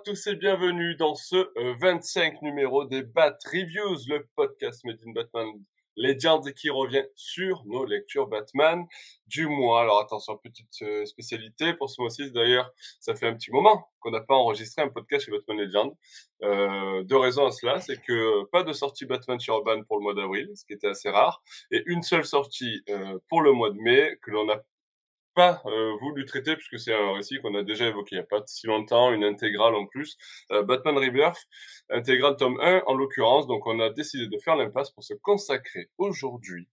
Tous et bienvenue dans ce 25 euh, numéro des Bat Reviews, le podcast Made in Batman Legends qui revient sur nos lectures Batman du mois. Alors attention, petite euh, spécialité pour ce mois-ci. D'ailleurs, ça fait un petit moment qu'on n'a pas enregistré un podcast chez Batman Legends. Euh, deux raisons à cela, c'est que pas de sortie Batman sur Urban pour le mois d'avril, ce qui était assez rare, et une seule sortie euh, pour le mois de mai que l'on a pas euh, voulu traiter puisque c'est un récit qu'on a déjà évoqué il n'y a pas si longtemps, une intégrale en plus, euh, Batman Rebirth, intégrale tome 1 en l'occurrence, donc on a décidé de faire l'impasse pour se consacrer aujourd'hui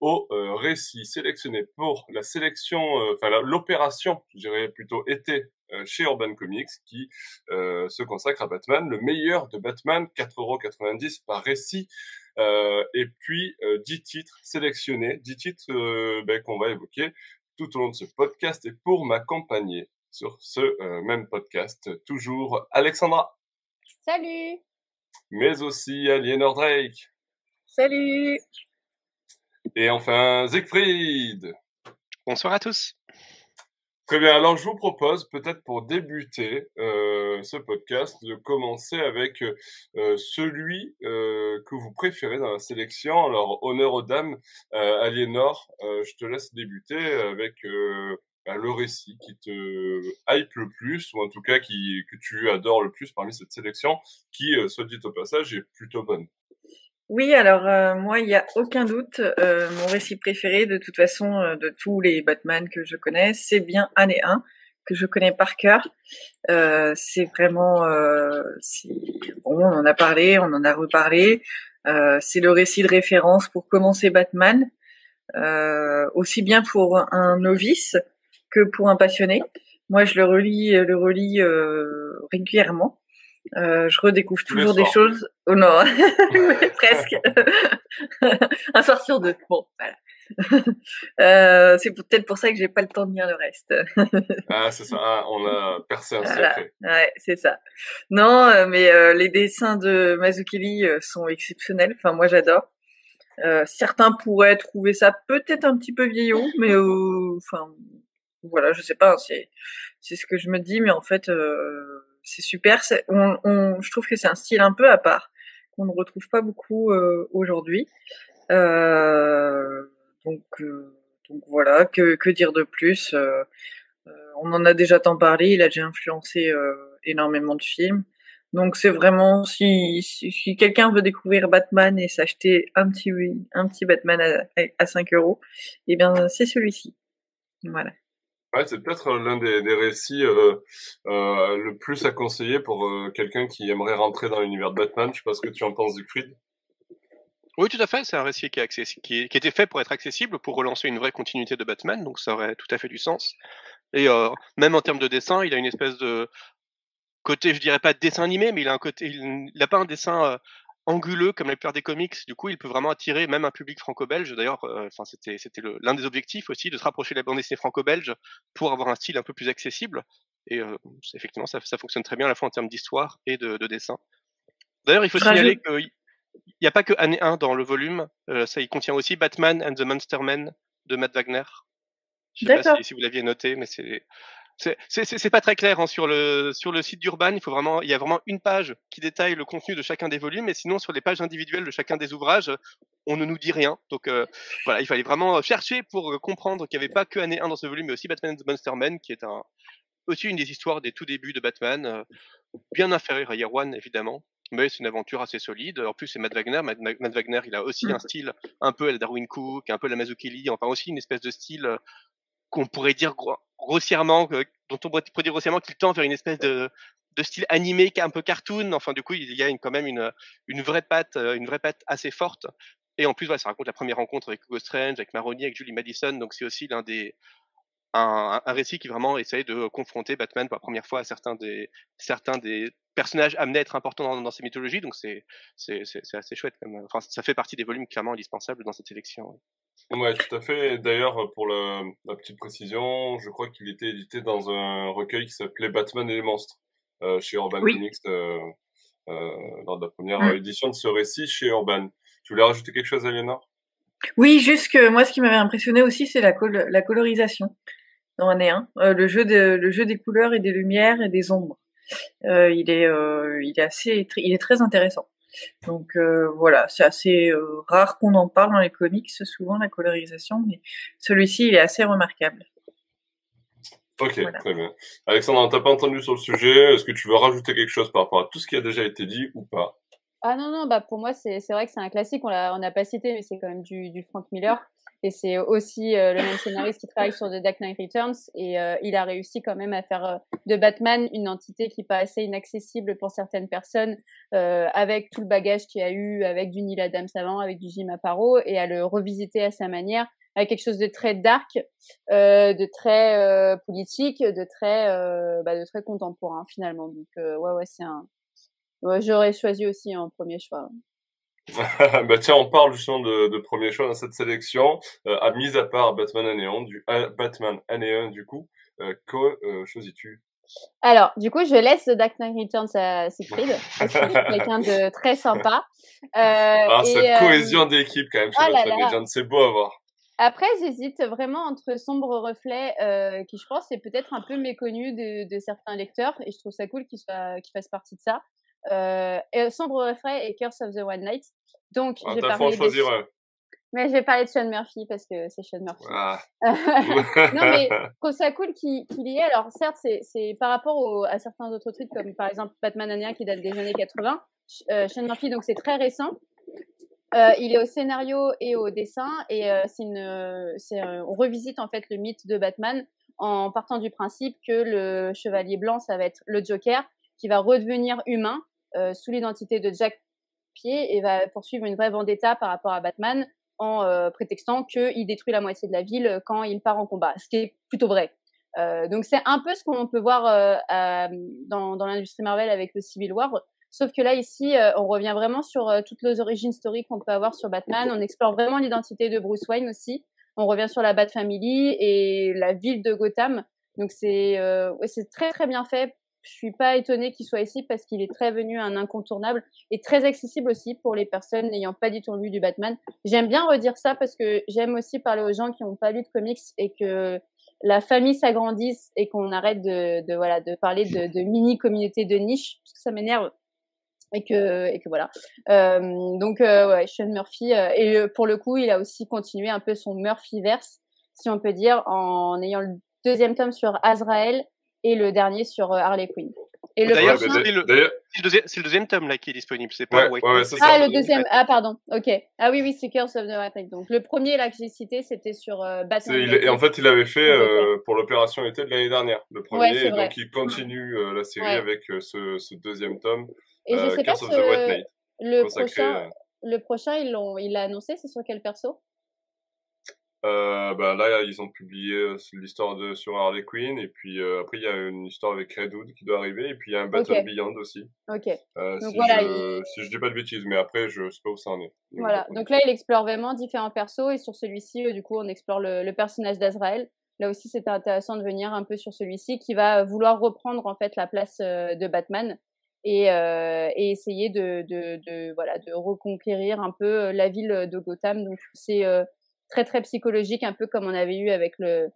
au euh, récit sélectionné pour la sélection, euh, enfin l'opération, je dirais plutôt été chez Urban Comics, qui se consacre à Batman, le meilleur de Batman, 4,90€ par récit, et puis 10 titres sélectionnés, 10 titres ben, qu'on va évoquer tout au long de ce podcast et pour m'accompagner sur ce euh, même podcast, toujours Alexandra. Salut. Mais aussi Aliénor Drake. Salut. Et enfin Siegfried. Bonsoir à tous. Très bien. Alors, je vous propose, peut-être pour débuter euh, ce podcast, de commencer avec euh, celui euh, que vous préférez dans la sélection. Alors, honneur aux dames, Aliénor, je te laisse débuter avec bah, le récit qui te hype le plus, ou en tout cas qui, que tu adores le plus parmi cette sélection, qui, soit dit au passage, est plutôt bonne. Oui, alors euh, moi, il n'y a aucun doute, euh, mon récit préféré de toute façon euh, de tous les Batman que je connais, c'est bien Année 1, que je connais par cœur. c'est vraiment, bon, on en a parlé, on en a reparlé. c'est le récit de référence pour commencer Batman, aussi bien pour un novice que pour un passionné. Moi, je le relis, le relis régulièrement. Euh, je redécouvre toujours des choses. Oh non, presque. un soir sur deux. Bon, voilà. Euh, c'est peut-être pour ça que j'ai pas le temps de lire le reste. ah, c'est ça. Ah, on a percé un secret. Ouais, c'est ça. Non, euh, mais euh, les dessins de Mazukili sont exceptionnels. Enfin, moi, j'adore. certains pourraient trouver ça peut-être un petit peu vieillot, mais enfin, voilà, je sais pas. C'est c'est ce que je me dis, mais en fait c'est super. On, on, je trouve que c'est un style un peu à part qu'on ne retrouve pas beaucoup euh, aujourd'hui. Euh, donc, euh, donc voilà, que, dire de plus euh, On en a déjà tant parlé. Il a déjà influencé énormément de films. Donc c'est vraiment si, si, si quelqu'un veut découvrir Batman et s'acheter un petit un petit Batman à, à 5 euros, eh bien c'est celui-ci. Voilà. Ouais, c'est peut-être euh, l'un des, récits euh, euh, le plus à conseiller pour quelqu'un qui aimerait rentrer dans l'univers de Batman. Je sais pas ce que tu en penses, Siegfried. Oui, tout à fait. C'est un récit qui, est qui, qui était fait pour être accessible, pour relancer une vraie continuité de Batman, donc ça aurait tout à fait du sens. Et même en termes de dessin, il a une espèce de côté, je dirais pas dessin animé, mais il a un côté, il n'a pas un dessin anguleux comme la plupart des comics. Du coup, il peut vraiment attirer même un public franco-belge. D'ailleurs, euh, enfin, c'était c'était l'un des objectifs aussi de se rapprocher de la bande dessinée franco-belge pour avoir un style un peu plus accessible. Et euh, effectivement, ça, ça, fonctionne très bien à la fois en termes d'histoire et de, de dessin. D'ailleurs, il faut signaler qu'il n'y a pas que année 1 dans le volume. Euh, ça, il contient aussi Batman and the Monster Men de Matt Wagner. Je sais pas si, si vous l'aviez noté, mais c'est c'est pas très clair hein, sur le sur le site d'Urban. Il faut vraiment, il y a vraiment une page qui détaille le contenu de chacun des volumes, et sinon sur les pages individuelles de chacun des ouvrages, on ne nous dit rien. Donc euh, voilà, il fallait vraiment chercher pour comprendre qu'il n'y avait pas que année 1 dans ce volume, mais aussi Batman the Monster Man, qui est un aussi une des histoires des tout débuts de Batman, euh, bien inférieure à Year One évidemment, mais c'est une aventure assez solide. En plus, c'est Matt Wagner. Matt, Wagner, il a aussi un style un peu à la Darwin Cook, un peu à la Mazzucchelli, enfin aussi une espèce de style euh, qu'on pourrait dire grossièrement, dont on pourrait dire grossièrement qu'il tend vers une espèce de, de style animé un peu cartoon. Enfin, du coup, il y a quand même une, une vraie patte, euh, une vraie patte assez forte. Et en plus, voilà, ça raconte la première rencontre avec Hugo Strange, avec Maroni, avec Julie Madison. Donc, c'est aussi l'un des un, un, récit qui vraiment essaye de confronter Batman pour la première fois à certains des certains des personnages amenés à être importants dans, dans ces mythologies. Donc, c'est c'est c'est assez chouette. Comme, enfin, ça fait partie des volumes clairement indispensables dans cette sélection. Ouais, tout à fait. D'ailleurs, pour la, la, petite précision, je crois qu'il était édité dans un recueil qui s'appelait Batman et les monstres euh, chez Urban Comics euh, euh, lors de la première mm. édition de ce récit chez Urban. Tu voulais rajouter quelque chose, Aliénor? Oui, juste que moi, ce qui m'avait impressionné aussi, c'est la, la colorisation dans année 1. Euh, le, jeu de, le jeu des couleurs et des lumières et des ombres. il est, il est assez, il est très intéressant. Donc voilà, c'est assez rare qu'on en parle dans les comics, souvent la colorisation, mais celui-ci il est assez remarquable. Ok, très bien. Alexandre, t'as pas entendu sur le sujet. Est-ce que tu veux rajouter quelque chose par rapport à tout ce qui a déjà été dit ou pas? Ah non, non, bah pour moi, c'est vrai que c'est un classique. On n'a pas cité, mais c'est quand même du, du Frank Miller. Et c'est aussi euh, le même scénariste qui travaille sur The Dark Knight Returns. Et euh, il a réussi quand même à faire euh, de Batman une entité qui paraissait inaccessible pour certaines personnes, avec tout le bagage qu'il a eu, avec du Neil Adams avant, avec du Jim Aparo, et à le revisiter à sa manière avec quelque chose de très dark, euh, de très euh, politique, de très, euh, bah, de très contemporain finalement. Donc ouais, ouais, c'est un. J'aurais choisi aussi un premier choix. bah tiens, on parle justement de, de premier choix dans cette sélection. à mise à part Batman année 1, du Batman année 1 du coup, que choisis-tu? Alors, du coup, je laisse The Dark Knight Returns à Siegfried, quelqu'un de très sympa. ah, cette cohésion d'équipe, quand même, chez oh Batman c'est beau à voir. Après, j'hésite vraiment entre Sombre Reflet, euh, qui je pense est peut-être un peu méconnu de, de, certains lecteurs, et je trouve ça cool qu'il qu fasse partie de ça. Euh, Sombre Reflet et Curse of the One Night. Donc, ah, je vais parler choisir de... Mais je vais parler de Sean Murphy parce que c'est Sean Murphy. Ah. non, mais je trouve ça cool qu'il y ait. Alors, certes, c'est par rapport à certains autres trucs, comme par exemple Batman Ania qui date des années 80. Euh, Sean Murphy, donc c'est très récent. Euh, il est au scénario et au dessin et euh, c'est une, c'est, on revisite en fait le mythe de Batman en partant du principe que le chevalier blanc ça va être le Joker qui va redevenir humain euh, sous l'identité de Jack Pied et va poursuivre une vraie vendetta par rapport à Batman en euh, prétextant qu'il détruit la moitié de la ville quand il part en combat, ce qui est plutôt vrai. Euh, donc c'est un peu ce qu'on peut voir dans, l'industrie Marvel avec le Civil War Sauf que là, ici, euh, on revient vraiment sur euh, toutes les origines historiques qu'on peut avoir sur Batman. On explore vraiment l'identité de Bruce Wayne aussi. On revient sur la Bat Family et la ville de Gotham. Donc c'est euh, c'est très très bien fait. Je suis pas étonnée qu'il soit ici parce qu'il est très venu un incontournable et très accessible aussi pour les personnes n'ayant pas du tout lu du Batman. J'aime bien redire ça parce que j'aime aussi parler aux gens qui n'ont pas lu de comics et que la famille s'agrandisse et qu'on arrête de, de, voilà de parler de, de mini communautés de niche parce que ça m'énerve et que et que voilà. Euh, donc euh, ouais, Sean Murphy euh, et pour le coup, il a aussi continué un peu son Murphyverse, si on peut dire, en ayant le deuxième tome sur Azrael et le dernier sur Harley Quinn. Et le D'ailleurs, c'est le, le, deuxième tome là qui est disponible, c'est pas ouais, ouais, Ah, le deuxième. Ah, pardon. Ok. Ah oui, oui, c'est Curse of the Rat Donc le premier là que j'ai cité, c'était sur Batman. Et en fait, il avait fait pour l'opération été de l'année dernière, le premier. et donc il continue la série avec ce, ce, deuxième tome. Et je euh, sais pas si le prochain, le prochain, ils l'ont, il l'a annoncé, c'est sur quel perso? Euh, bah là, ils ont publié euh, l'histoire de sur Harley Quinn et puis euh, après il y a une histoire avec Redwood qui doit arriver et puis il y a un Battle Beyond aussi. Ok. Euh, Donc si voilà, je, il... si je dis pas de bêtises, mais après je sais pas où ça en est. Voilà. Donc là, il explore vraiment différents persos et sur celui-ci, du coup, on explore le, le personnage d'Azrael. Là aussi, c'était intéressant de venir un peu sur celui-ci qui va vouloir reprendre en fait la place de Batman et, euh, et essayer de, de, de, voilà de reconquérir un peu la ville de Gotham. Donc c'est euh, très très psychologique, un peu comme on avait eu avec le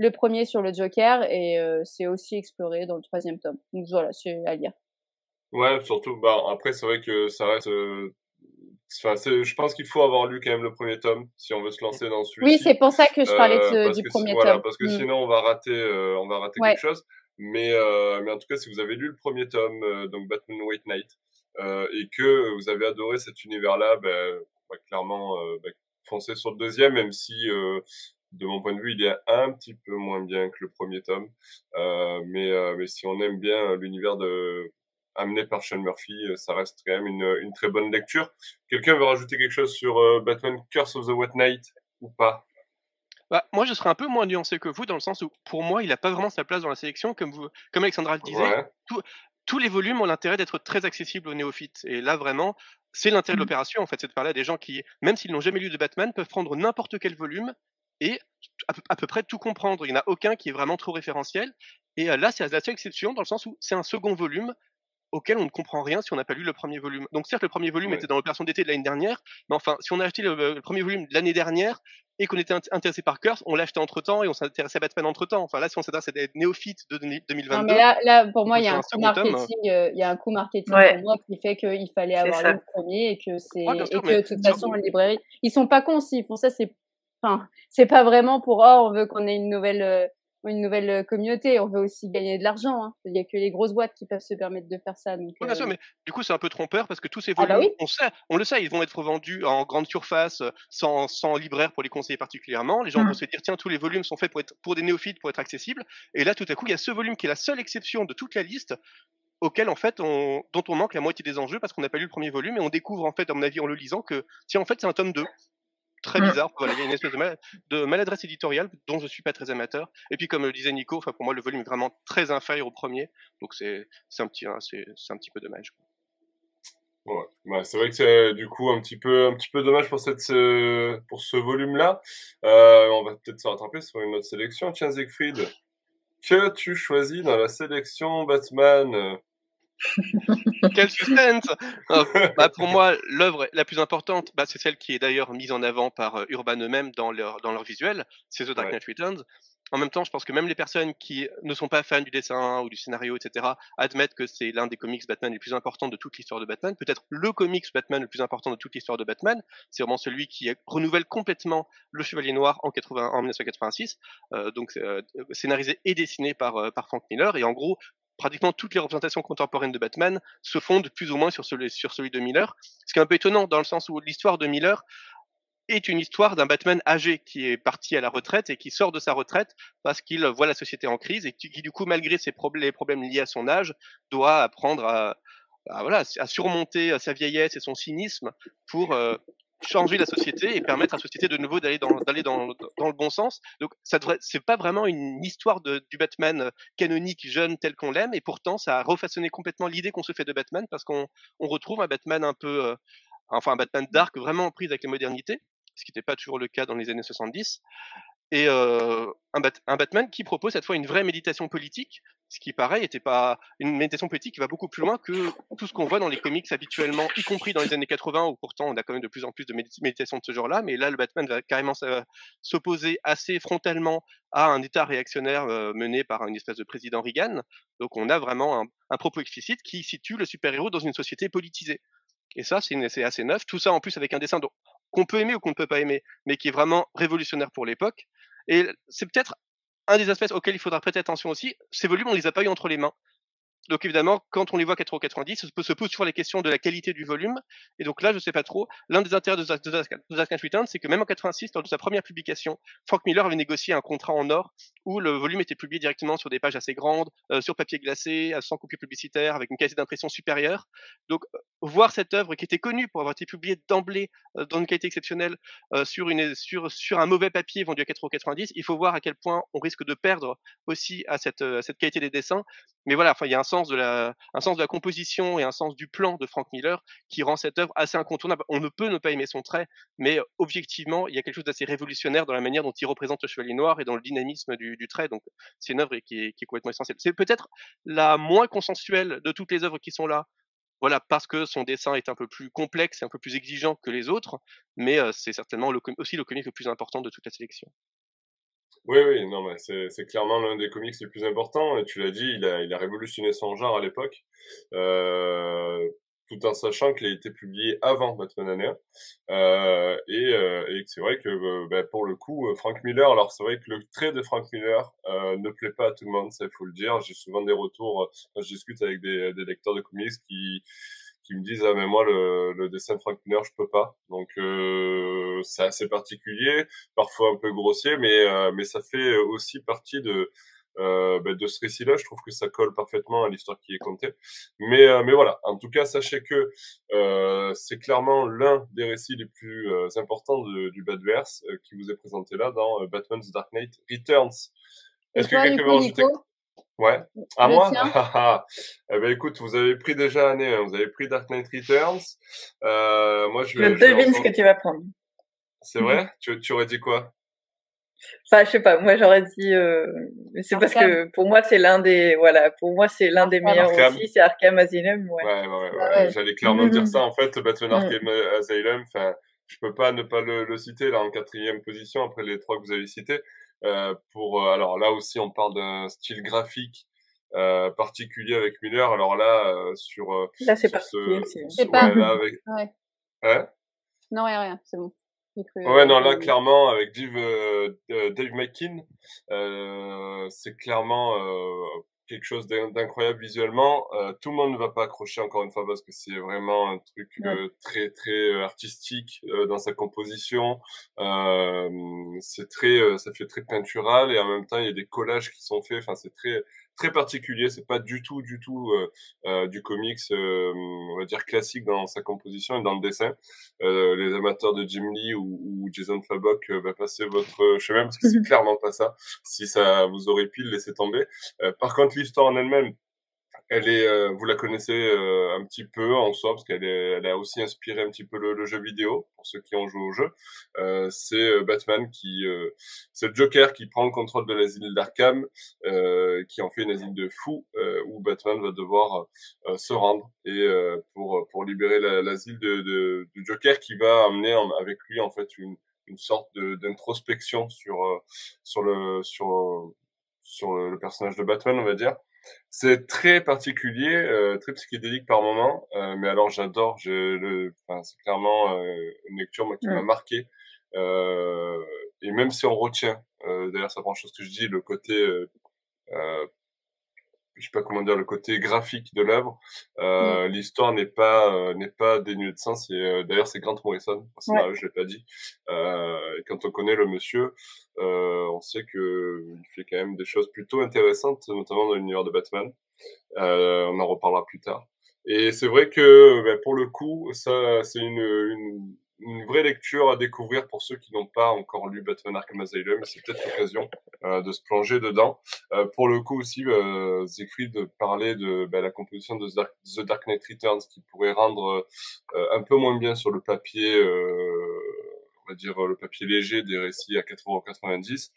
le premier sur le Joker, et euh, c'est aussi exploré dans le troisième tome. Donc voilà, c'est à lire. Ouais, surtout. Bah après, c'est vrai que ça reste. Enfin, je pense qu'il faut avoir lu quand même le premier tome si on veut se lancer dans celui-ci. Oui, c'est pour ça que je parlais de, du premier voilà, tome. Parce que mm. sinon, on va rater, on va rater quelque chose. Mais, euh, mais en tout cas, si vous avez lu le premier tome, euh, donc Batman White Knight, euh, et que vous avez adoré cet univers-là, ben, bah, clairement, bah, foncez sur le deuxième, même si de mon point de vue, il est un petit peu moins bien que le premier tome. Euh, mais, euh, mais si on aime bien l'univers de amené par Sean Murphy, ça reste quand même une, une très bonne lecture. Quelqu'un veut rajouter quelque chose sur Batman Curse of the White Knight ou pas? Bah, moi, je serais un peu moins nuancé que vous, dans le sens où, pour moi, il n'a pas vraiment sa place dans la sélection, comme, vous, comme Alexandra le disait. tous les volumes ont l'intérêt d'être très accessibles aux néophytes. Et là, vraiment, c'est l'intérêt de mmh. l'opération, en fait, c'est de parler à des gens qui, même s'ils n'ont jamais lu de Batman, peuvent prendre n'importe quel volume et à peu, près tout comprendre. Il n'y en a aucun qui est vraiment trop référentiel. Et euh, là, c'est la seule exception, dans le sens où c'est un second volume auquel on ne comprend rien si on n'a pas lu le premier volume. Donc certes, le premier volume était dans l'opération d'été de l'année dernière, mais enfin, si on a acheté le, le premier volume de l'année dernière, et qu'on était intéressé par Curse, on l'achetait entre temps et on s'intéressait à Batman entre temps. Enfin là, si on s'intéresse à des néophytes de 2022. Non, mais là, là pour moi, il y a un coup marketing, euh, il y a un coup marketing pour moi qui fait qu'il fallait avoir le premier et que c'est, et que de toute façon, en librairie, ils sont pas cons s'ils font ça, c'est, enfin, c'est pas vraiment pour, oh, on veut qu'on ait une nouvelle, euh, une nouvelle euh, communauté. On veut aussi gagner de l'argent. Hein. Il n'y a que les grosses boîtes qui peuvent se permettre de faire ça. Donc, bien sûr, euh mais du coup, c'est un peu trompeur parce que tous ces ah bah volumes, on, sait, on le sait, ils vont être vendus en grande surface, euh, sans, sans libraire pour les conseiller particulièrement. Les gens vont mmh. se dire, tiens, tous les volumes sont faits pour, être, pour des néophytes, pour être accessibles. Et là, tout à coup, il y a ce volume qui est la seule exception de toute la liste auquel en fait on, dont on manque la moitié des enjeux parce qu'on n'a pas lu le premier volume et on découvre en fait à mon avis en le lisant que tiens en fait c'est un tome 2 très mmh. bizarre. Voilà, il y a une espèce de, maladresse éditoriale dont je suis pas très amateur. Et puis comme le disait Nico, enfin pour moi le volume est vraiment très inférieur au premier, donc c'est c'est un petit hein, c'est un petit peu dommage. Ouais. Bah, c'est vrai que c'est du coup un petit peu un petit peu dommage pour cette pour ce volume là. Euh, on va peut-être se rattraper sur une autre sélection. Tiens Siegfried, que tu choisis dans la sélection Batman? Quel suspense oh, bah, Pour moi, l'œuvre la plus importante, bah, c'est celle qui est d'ailleurs mise en avant par euh, Urban eux-mêmes dans leur, dans leur visuel, c'est The Dark Knight Returns. En même temps, je pense que même les personnes qui ne sont pas fans du dessin ou du scénario, etc., admettent que c'est l'un des comics Batman les plus importants de toute l'histoire de Batman, peut-être le comics Batman le plus important de toute l'histoire de Batman. C'est vraiment celui qui renouvelle complètement le Chevalier Noir en, 80, en 1986, euh, donc euh, scénarisé et dessiné par, par Frank Miller. Et en gros, pratiquement toutes les représentations contemporaines de Batman se fondent plus ou moins sur celui, de Miller. Ce qui est un peu étonnant dans le sens où l'histoire de Miller est une histoire d'un Batman âgé qui est parti à la retraite et qui sort de sa retraite parce qu'il voit la société en crise et qui, du coup, malgré ses problèmes, les problèmes liés à son âge, doit apprendre à surmonter sa vieillesse et son cynisme pour euh, changer la société et permettre à la société de nouveau d'aller dans, dans, dans, le bon sens. Donc, ça devrait, c'est pas vraiment une histoire de, du Batman euh, canonique jeune tel qu'on l'aime, et pourtant, ça a refaçonné complètement l'idée qu'on se fait de Batman parce qu'on on retrouve un Batman un peu, euh, enfin, un Batman dark vraiment pris avec les modernités, ce qui n'était pas toujours le cas dans les années 70 et euh, un, un, Batman qui propose cette fois une vraie méditation politique, ce qui pareil était pas une méditation politique qui va beaucoup plus loin que tout ce qu'on voit dans les comics habituellement, y compris dans les années 80 où pourtant on a quand même de plus en plus de méditation de ce genre-là, mais là le Batman va carrément s'opposer assez frontalement à un État réactionnaire euh, mené par une espèce de président Reagan. Donc on a vraiment un, un propos explicite qui situe le super-héros dans une société politisée. Et ça, c'est assez neuf. Tout ça en plus avec un dessin qu'on peut aimer ou qu'on ne peut pas aimer, mais qui est vraiment révolutionnaire pour l'époque. Et c'est peut-être un des aspects auxquels il faudra prêter attention aussi. Ces volumes, on les a pas eu entre les mains. Donc évidemment, quand on les voit 4,90€, se pose toujours les questions de la qualité du volume. Et donc là, je sais pas trop. L'un des intérêts de Zack Return, c'est que même en 86, lors de sa première publication, Frank Miller avait négocié un contrat en or où le volume était publié directement sur des pages assez grandes, euh, sur papier glacé, sans copie publicitaire, avec une qualité d'impression supérieure. Donc euh, voir cette œuvre qui était connue pour avoir été publiée d'emblée euh, dans une qualité exceptionnelle sur, un mauvais papier vendu à 4,90€, il faut voir à quel point on risque de perdre aussi à à cette qualité des dessins. Mais voilà, il y a un sens de la, composition et un sens du plan de Frank Miller qui rend cette œuvre assez incontournable. On ne peut ne pas aimer son trait, mais objectivement, il y a quelque chose d'assez révolutionnaire dans la manière dont il représente le Chevalier Noir et dans le dynamisme du, trait. Donc, c'est une œuvre qui est, complètement essentielle. C'est peut-être la moins consensuelle de toutes les œuvres qui sont là. Voilà, parce que son dessin est un peu plus complexe et un peu plus exigeant que les autres, mais c'est certainement aussi le comic le plus important de toute la sélection. Oui, oui, non, mais c'est clairement l'un des comics les plus importants. Et tu l'as dit, il a, il a révolutionné son genre à l'époque, euh, tout en sachant qu'il a été publié avant Batman Année euh, et, euh, et c'est vrai que euh, ben, pour le coup, Frank Miller, alors c'est vrai que le trait de Frank Miller euh, ne plaît pas à tout le monde, ça il faut le dire. J'ai souvent des retours, je discute avec des, des lecteurs de comics qui qui me disent ah mais moi le, le dessin de Frank Miller je peux pas donc euh, c'est assez particulier parfois un peu grossier mais euh, mais ça fait aussi partie de euh, ben, de ce récit-là, je trouve que ça colle parfaitement à l'histoire qui est contée. Mais, euh, mais voilà, en tout cas, sachez que euh, c'est clairement l'un des récits les plus euh, importants de, du Badverse qui vous est présenté là dans Batman's Dark Knight Returns. Est-ce que quelqu'un veut rajouter Ouais. À moi Eh ben écoute, vous avez pris déjà année, hein. vous avez pris Dark Knight Returns. Euh, moi, je, je devine ce que tu vas prendre. C'est vrai? Tu, tu aurais dit quoi? Enfin, je sais pas. Moi, j'aurais dit. Euh... C'est parce que pour moi, c'est l'un des. Voilà. Pour moi, c'est l'un des meilleurs aussi. C'est Arkham Asylum. Ouais. Ouais, ouais, ouais. J'allais clairement dire ça. En fait, Batman Arkham Asylum. Enfin, je peux pas ne pas le, citer là en quatrième position après les trois que vous avez cités. Euh, pour euh, alors là aussi on parle d'un style graphique euh, particulier avec Miller. Alors là euh, sur là c'est particulier. C'est pas. avec... ouais. Hein non rien rien c'est bon. Ouais, non, là, clairement, avec Dave, Dave McKean, c'est clairement quelque chose d'incroyable visuellement. Euh, tout le monde ne va pas accrocher encore une fois parce que c'est vraiment un truc euh, très très euh, artistique euh, dans sa composition. c'est très, ça fait très peintural et en même temps il y a des collages qui sont faits. Enfin, c'est très très particulier. C'est pas du tout, du tout euh, euh, du comics, euh, on va dire classique dans sa composition et dans le dessin. les amateurs de Jim Lee ou, ou Jason Fabok va passer votre chemin parce que c'est clairement pas ça. Si ça vous aurait pu le laisser tomber. par contre, l'histoire en elle-même elle est, euh, vous la connaissez euh, un petit peu en soi parce qu'elle elle a aussi inspiré un petit peu le, jeu vidéo pour ceux qui ont joué au jeu. Euh, c'est Batman qui, c'est le Joker qui prend le contrôle de l'asile d'Arkham, qui en fait une asile de fous où Batman va devoir se rendre et pour pour libérer l'asile de, de, du Joker qui va amener avec lui en fait une une sorte d'introspection sur sur le sur sur le personnage de Batman on va dire c'est très particulier, euh, très psychédélique par moment, euh, mais alors j'adore. Je, enfin, c'est clairement euh, une lecture moi, qui m'a marqué. Euh, et même si on retient, euh, d'ailleurs, ça prend chose que je dis, le côté je sais pas comment dire le côté graphique de l'œuvre. Euh, L'histoire n'est pas euh, n'est pas dénuée de sens. Euh, d'ailleurs c'est Grant Morrison. Ouais. Je l'ai pas dit. Euh, et quand on connaît le monsieur, euh, on sait que il fait quand même des choses plutôt intéressantes, notamment dans l'univers de Batman. on en reparlera plus tard. Et c'est vrai que ben, pour le coup, ça c'est une, une une vraie lecture à découvrir pour ceux qui n'ont pas encore lu Batman Arkham Asylum. C'est peut-être l'occasion euh, de se plonger dedans. Euh, pour le coup aussi, euh, Siegfried parlait de bah, la composition de The Dark Knight Returns qui pourrait rendre euh, un peu moins bien sur le papier, euh, on va dire le papier léger des récits à 4,90€.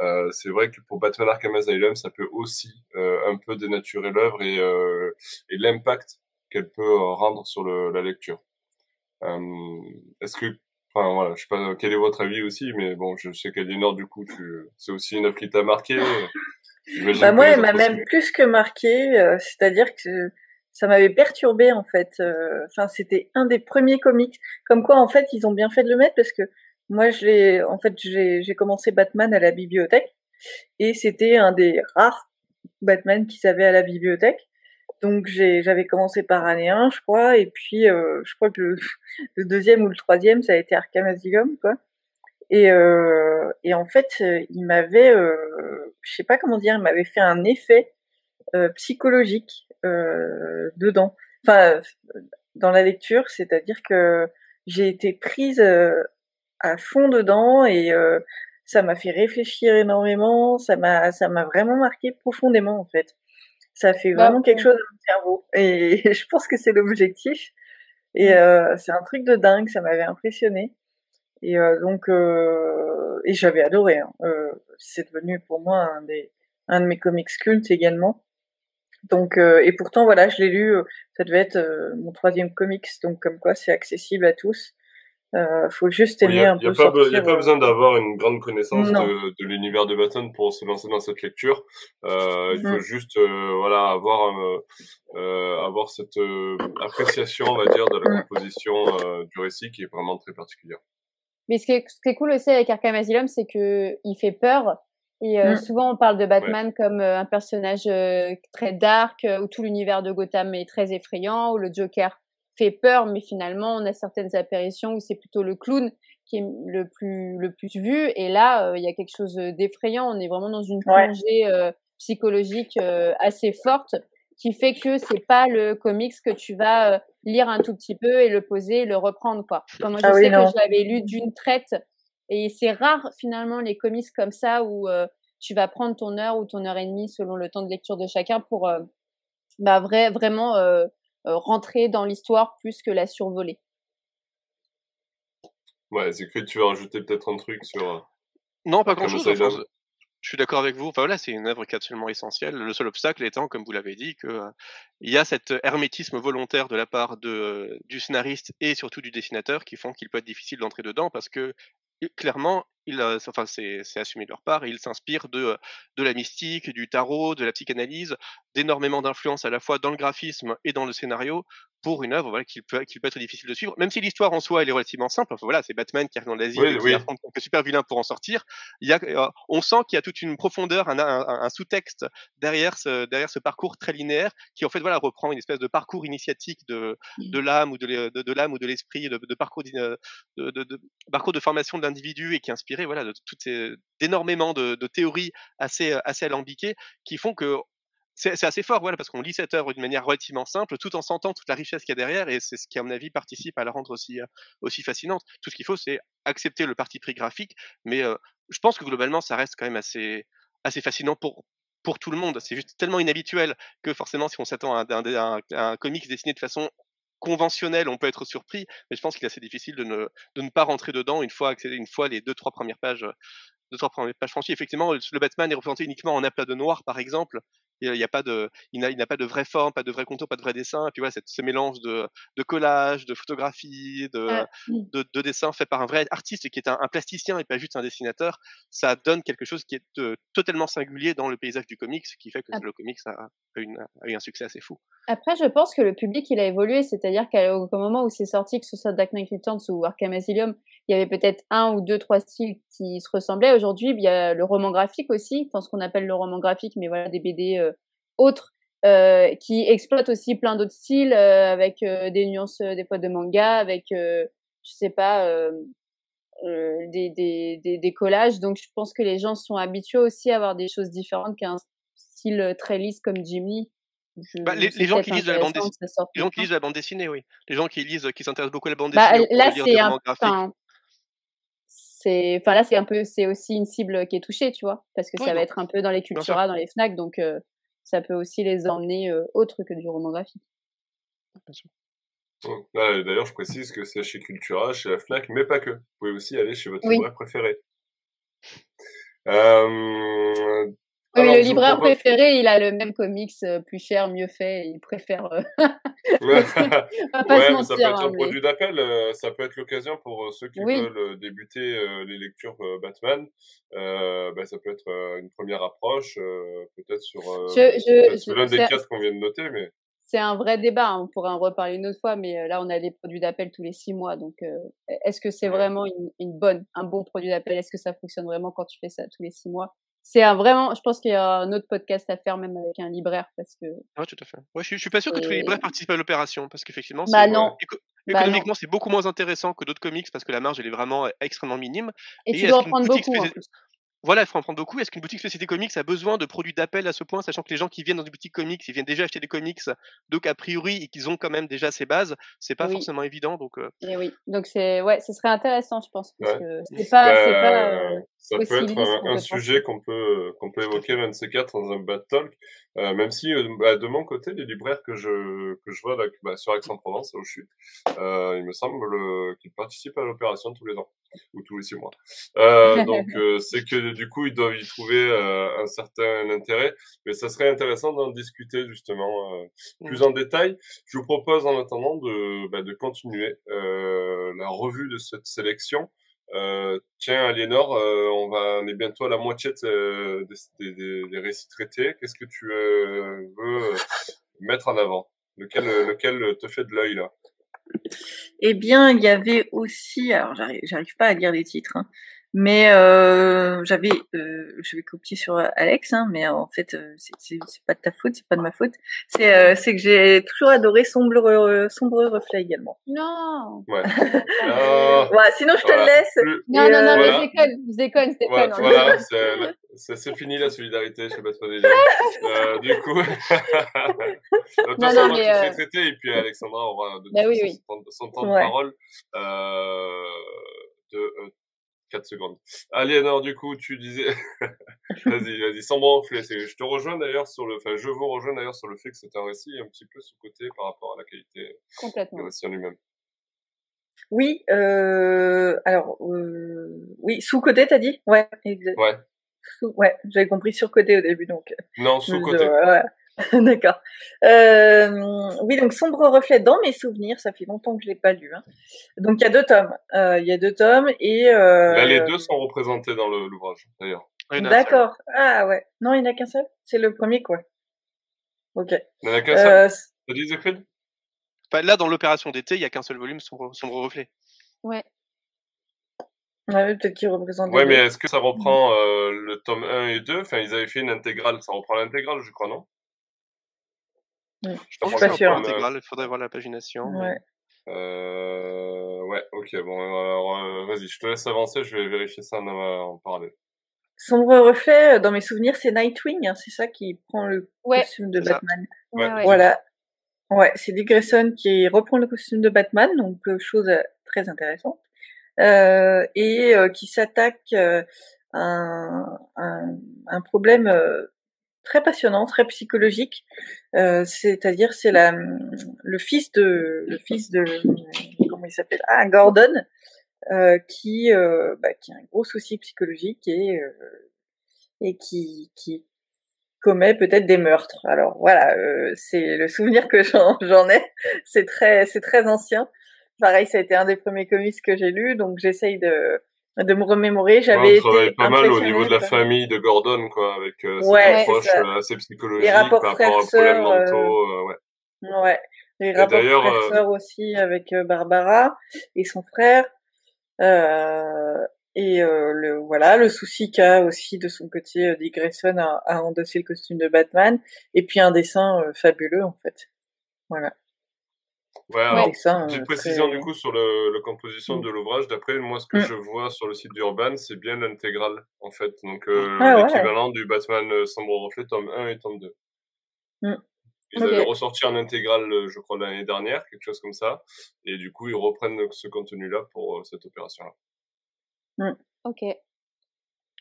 Euh, c'est vrai que pour Batman Arkham Asylum, ça peut aussi un peu dénaturer l'œuvre et, et l'impact qu'elle peut rendre sur le, la lecture. Euh, est-ce que Enfin, voilà, je sais pas quel est votre avis aussi, mais bon, je sais qu'Aliénor, du coup, tu... c'est aussi une œuvre qui t'a marqué. Bah moi, elle m'a même plus que marqué, euh, c'est-à-dire que ça m'avait perturbé en fait. Euh, enfin, c'était un des premiers comics. Comme quoi, en fait, ils ont bien fait de le mettre parce que moi, je l'ai, en fait, j'ai commencé Batman à la bibliothèque et c'était un des rares Batman qu'ils avaient à la bibliothèque. Donc j'avais commencé par année 1, je crois, et puis euh, je crois que le, le, deuxième ou le troisième, ça a été Arkham Asylum, quoi. Et, euh, et en fait, il m'avait, euh, je sais pas comment dire, il m'avait fait un effet euh, psychologique euh, dedans. Enfin, dans la lecture, c'est-à-dire que j'ai été prise euh, à fond dedans et ça m'a fait réfléchir énormément. Ça m'a, ça m'a vraiment marqué profondément en fait. Ça fait bah, vraiment quelque chose dans le cerveau. Et je pense que c'est l'objectif. Et euh, c'est un truc de dingue, ça m'avait impressionné. Et euh, donc, euh, et j'avais adoré. Hein. Euh, c'est devenu pour moi un des, un de mes comics cultes également. Donc, euh, et pourtant voilà, je l'ai lu. Ça devait être mon troisième comics, donc comme quoi c'est accessible à tous. Euh, faut juste aimer un peu. Il n'y a pas besoin d'avoir une grande connaissance de, de l'univers de Batman pour se lancer dans cette lecture. Euh, il faut mm. juste euh, voilà avoir euh, avoir cette euh, appréciation, on va dire, de la mm. composition du récit qui est vraiment très particulière. Mais ce qui est, ce qui est cool aussi avec Arkham Asylum, c'est que il fait peur. Et mm. souvent, on parle de Batman comme un personnage très dark, où tout l'univers de Gotham est très effrayant, où le Joker fait peur, mais finalement, on a certaines apparitions où c'est plutôt le clown qui est le plus le plus vu. Et là, euh, il y a quelque chose d'effrayant. On est vraiment dans une plongée euh, psychologique euh, assez forte qui fait que c'est pas le comics que tu vas lire un tout petit peu et le poser et le reprendre quoi. Moi, je ah sais que je l'avais lu d'une traite et c'est rare finalement les comics comme ça où tu vas prendre ton heure ou ton heure et demie selon le temps de lecture de chacun pour bah vrai vraiment rentrer dans l'histoire plus que la survoler. Ouais, c'est que tu veux rajouter peut-être un truc sur. Euh, non, pas grand-chose. Je suis d'accord avec vous. Enfin voilà, c'est une œuvre qui est absolument essentielle. Le seul obstacle étant, comme vous l'avez dit, que euh, il y a cet hermétisme volontaire de la part de, du scénariste et surtout du dessinateur qui font qu'il peut être difficile d'entrer dedans parce que clairement, il, enfin, c'est assumé de leur part, ils s'inspirent de, de la mystique, du tarot, de la psychanalyse, d'énormément d'influence à la fois dans le graphisme et dans le scénario pour une œuvre voilà, qui, peut, qui peut être difficile de suivre, même si l'histoire en soi elle est relativement simple. Enfin, voilà, c'est Batman qui arrive dans l'Asie qui affronte un super vilain pour en sortir. Il y a, euh, on sent qu'il y a toute une profondeur, un, un, un sous-texte derrière ce, derrière ce parcours très linéaire qui en fait voilà reprend une espèce de parcours initiatique de, de l'âme ou de, de, l'âme ou de l'esprit, de, de, parcours de, de, parcours de formation de l'individu et qui est inspiré voilà de toutes ces d'énormément de, de théories assez assez alambiquées qui font que c'est assez fort, voilà, parce qu'on lit cette œuvre d'une manière relativement simple, tout en sentant toute la richesse qu'il y a derrière, et c'est ce qui, à mon avis, participe à la rendre aussi, euh, aussi fascinante. Tout ce qu'il faut, c'est accepter le parti pris graphique, mais euh, je pense que globalement, ça reste quand même assez, assez fascinant pour, pour tout le monde. C'est juste tellement inhabituel que forcément, si on s'attend à un, comics dessiné de façon conventionnelle, on peut être surpris, mais je pense qu'il est assez difficile de ne, de ne pas rentrer dedans une fois, une fois les deux, trois premières pages deux trois premières pages franchies. Effectivement, le Batman est représenté uniquement en aplat de noir, par exemple, il n'y a pas de, il n'a pas de vraie forme, pas de vrai contour, pas de vrai dessin. Et puis voilà, ce mélange de, de collage, de photographie, de, ah, de, de, dessin fait par un vrai artiste qui est un, plasticien et pas juste un dessinateur, ça donne quelque chose qui est euh, totalement singulier dans le paysage du comics, ce qui fait que ah. le comics a, a, eu un succès assez fou. Après, je pense que le public, il a évolué, c'est-à-dire qu'au moment où c'est sorti, que ce soit Dark Knight Returns ou Arkham Asylum, il y avait peut-être un ou deux, trois styles qui se ressemblaient. Aujourd'hui, il y a le roman graphique aussi, enfin ce qu'on appelle le roman graphique, mais voilà, des BD autres euh, qui exploitent aussi plein d'autres styles euh, avec euh, des nuances des fois de manga, avec je sais pas des, des, des, des, collages. Donc je pense que les gens sont habitués aussi à avoir des choses différentes qu'un style très lisse comme Jimmy. bah, les, les, gens qui lisent la bande dessinée, les gens qui lisent la bande dessinée, oui. Les gens qui lisent, qui s'intéressent beaucoup à la bande bah, dessinée. là, c'est un, c'est, enfin là, c'est un peu, c'est aussi une cible qui est touchée, tu vois, parce que ça va être un peu dans les culturas, dans les Fnac, donc ça peut aussi les emmener autre que du roman graphique. D'ailleurs, je précise que c'est chez Cultura, chez la FNAC, mais pas que. Vous pouvez aussi aller chez votre libraire préféré. Euh, oui, le libraire préféré, il a le même comics plus cher, mieux fait, il préfère. Euh, ouais, mais ça peut être un hein, produit d'appel, ça peut être l'occasion pour ceux qui veulent débuter les lectures Batman. bah, ça peut être une première approche, peut-être sur, l'un des quatre qu'on vient de noter, mais. C'est un vrai débat, hein, on pourrait en reparler une autre fois, mais là on a des produits d'appel tous les six mois, donc est-ce que c'est vraiment une, une, bonne, un bon produit d'appel? Est-ce que ça fonctionne vraiment quand tu fais ça tous les six mois? C'est un vraiment, je pense qu'il y a un autre podcast à faire même avec un libraire parce que. Ah, tout à fait. Ouais, je, suis pas sûr que tous les libraires participent à l'opération parce qu'effectivement, bah non. Bah économiquement, c'est beaucoup moins intéressant que d'autres comics parce que la marge elle est vraiment extrêmement minime. Et, tu dois en prendre beaucoup. En plus. Voilà, il faut en prendre beaucoup. Est-ce qu'une boutique spécialité comics a besoin de produits d'appel à ce point, sachant que les gens qui viennent dans une boutique comics, ils viennent déjà acheter des comics, donc a priori, et qu'ils ont quand même déjà ces bases, c'est pas forcément évident. Donc, euh. et oui, donc c'est ouais, ce serait intéressant, je pense, parce que c'est pas, bah, pas euh, ça peut être un, sujet qu'on peut qu'on peut évoquer 24 dans un bad talk, euh, même si bah, de mon côté, les libraires que je que je vois là, bah, sur Aix-en-Provence, où je suis, il me semble qu'ils participent à l'opération tous les ans ou tous les six mois. Euh, donc euh, c'est que du coup ils doivent y trouver euh, un certain intérêt, mais ça serait intéressant d'en discuter justement euh, plus en détail. Je vous propose en attendant de, bah, de continuer la revue de cette sélection. Tiens, Aliénor, on va, on est bientôt à la moitié des, des, récits traités. Qu'est-ce que tu veux mettre en avant? Lequel, lequel te fait de l'œil là? Eh bien, il y avait aussi, alors j'arrive pas à lire les titres, hein, mais euh, j'avais, euh, je vais copier sur Alex, hein, mais en fait, euh, c'est pas de ta faute, c'est pas de ma faute. C'est euh, c'est que j'ai toujours adoré sombre sombre reflet également. Non. Ouais. voilà, sinon je te le laisse. Non non non, mais je déconne, je déconne, Stéphane. Voilà, c'est fini la solidarité, je sais pas ce déjà. euh, du coup, de toute façon, on va tous traiter et puis Alexandra aura de bah, oui, oui. son, temps de parole euh, de 4 secondes. Aliénor, du coup, tu disais, vas-y, vas-y, sans me Je te rejoins d'ailleurs sur le, enfin, je vous rejoins d'ailleurs sur le fait que c'est un récit un petit peu sous-côté par rapport à la qualité Complètement. du récit en lui-même. Oui, euh, alors, euh, oui, sous-côté, t'as dit? Ouais, exact. Ouais. ouais, j'avais compris surcoté au début, donc. Non, sous-côté. D'accord. Euh, oui, donc Sombre reflet dans mes souvenirs, ça fait longtemps que je l'ai pas lu. Hein. Donc il y a deux tomes. Euh, il y a deux tomes et. Euh, Là, les deux sont représentés dans l'ouvrage, d'ailleurs. D'accord. Ah ouais. Non, il n'y en a qu'un seul? C'est le premier, quoi. Ok. Il n'y en a qu'un seul? Ça dit Zéphine Là, dans l'opération d'été, il n'y a qu'un seul volume, sombre, sombre reflet. Ouais. Ouais, peut-être qu'il représente. Ouais, mais est-ce que ça reprend le tome 1 et 2 Enfin, ils avaient fait une intégrale, ça reprend l'intégrale, je crois, non? Je pense pas sûr. il faudrait voir la pagination. Ouais. Euh... ouais, ok, bon, alors euh, vas-y, je te laisse avancer, je vais vérifier ça en, en parallèle. Sombre reflet, euh, dans mes souvenirs, c'est Nightwing, hein, c'est ça qui prend le costume de Batman. Ouais, voilà. Ouais, c'est Dick Grayson qui reprend le costume de Batman, donc euh, chose très intéressante, euh, et qui s'attaque à un, un, un, problème très passionnant, très psychologique. Euh, c'est-à-dire, c'est le fils de le fils de comment il s'appelle? Ah, Gordon, euh, qui euh, bah, qui a un gros souci psychologique et et qui qui commet peut-être des meurtres. Alors voilà, c'est le souvenir que j'en ai. C'est très c'est très ancien. Pareil, ça a été un des premiers comics que j'ai lu, donc j'essaye de de me remémorer. J'avais ouais, été pas mal au niveau de la famille de Gordon, quoi, avec euh, ouais, approche euh, assez psychologique par rapport aux problèmes mentaux. Euh, ouais. ouais. Les rapports frères-sœurs aussi avec Barbara et son frère. et le voilà le souci qu'a aussi de son côté Dick Grayson à, à, endosser le costume de Batman et puis un dessin fabuleux en fait voilà Ouais, alors, petite précision du coup sur le, la composition mm. de l'ouvrage. D'après moi, ce que mm. je vois sur le site d'Urban, c'est bien l'intégrale en fait. Donc euh, ah l'équivalent du Batman euh, Sombre Reflet tome 1 et tome 2. Mm. Ils avaient ressorti en intégrale, euh, je crois, l'année dernière, quelque chose comme ça. Et du coup, ils reprennent ce contenu-là pour cette opération-là. Ok.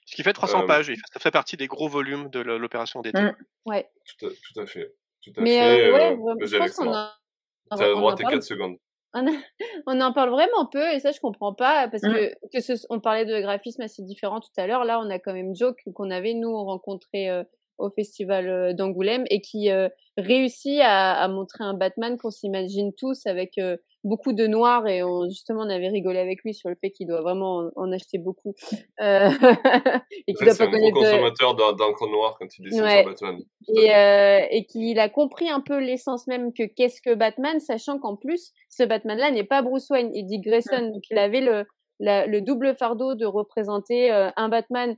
Ce qui fait 300 pages, ça fait partie des gros volumes de l'opération d'été. Ouais. Tout à, tout à, fait. Tout à Mais fait. ouais, je pense qu'on a tu as le droit à tes 4 secondes. On, en parle vraiment peu et ça je comprends pas parce mmh. que, que ce, on parlait de graphisme assez différent tout à l'heure. Là, on a quand même Joe qu'on avait nous rencontré euh, au festival euh, d'Angoulême et qui euh, réussit à, à, montrer un Batman qu'on s'imagine tous avec beaucoup de noir et on, justement on avait rigolé avec lui sur le fait qu'il doit vraiment en, acheter beaucoup euh, et qu'il doit pas connaître consommateur d'encre noir quand il dessine sur Batman. Et, euh, et qu'il a compris un peu l'essence même que qu'est-ce que Batman sachant qu'en plus ce Batman là n'est pas Bruce Wayne. Il dit Grayson donc il avait le le double fardeau de représenter euh, un Batman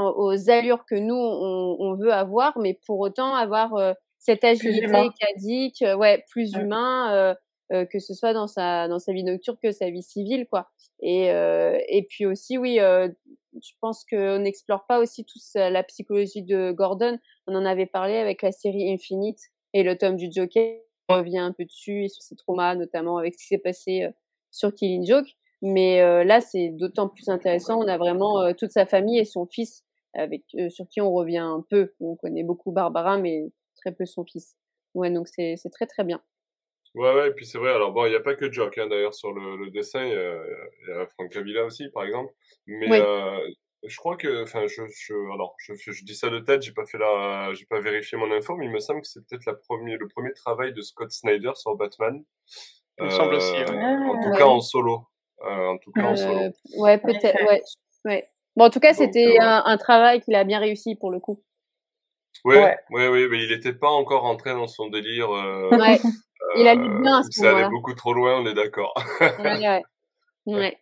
aux allures que nous on, on, veut avoir mais pour autant avoir euh, cette agilité cadique ouais plus humain euh, que ce soit dans sa dans sa vie nocturne que sa vie civile quoi. Et euh, et puis aussi oui euh, je pense qu'on n'explore pas aussi tous la psychologie de Gordon. On en avait parlé avec la série Infinite et le tome du Joker. On revient un peu dessus et sur ses traumas notamment avec ce qui s'est passé sur Killing Joke. Mais là c'est d'autant plus intéressant. On a vraiment toute sa famille et son fils avec sur qui on revient un peu on connaît beaucoup Barbara mais très peu son fils ouais donc c'est c'est très très bien Ouais, ouais, et puis c'est vrai, alors bon, il n'y a pas que Jock, hein, d'ailleurs, sur le, le dessin, il y, a, Franck Cavilla aussi, par exemple, mais euh, je crois que, enfin, je, je, alors, je, je, dis ça de tête, j'ai pas fait la, j'ai pas vérifié mon info, mais il me semble que c'est peut-être la premier, le premier travail de Scott Snyder sur Batman. Il me semble aussi. Euh, en tout cas en solo. Euh, en tout cas en solo. Euh, ouais, peut-être, ouais. ouais. Bon, en tout cas, c'était un, un, travail qu'il a bien réussi pour le coup. Ouais, ouais, ouais, mais il n'était pas encore entré dans son délire. ouais. Il a lu bien à ce Ça allait beaucoup trop loin, on est d'accord. ouais, ouais.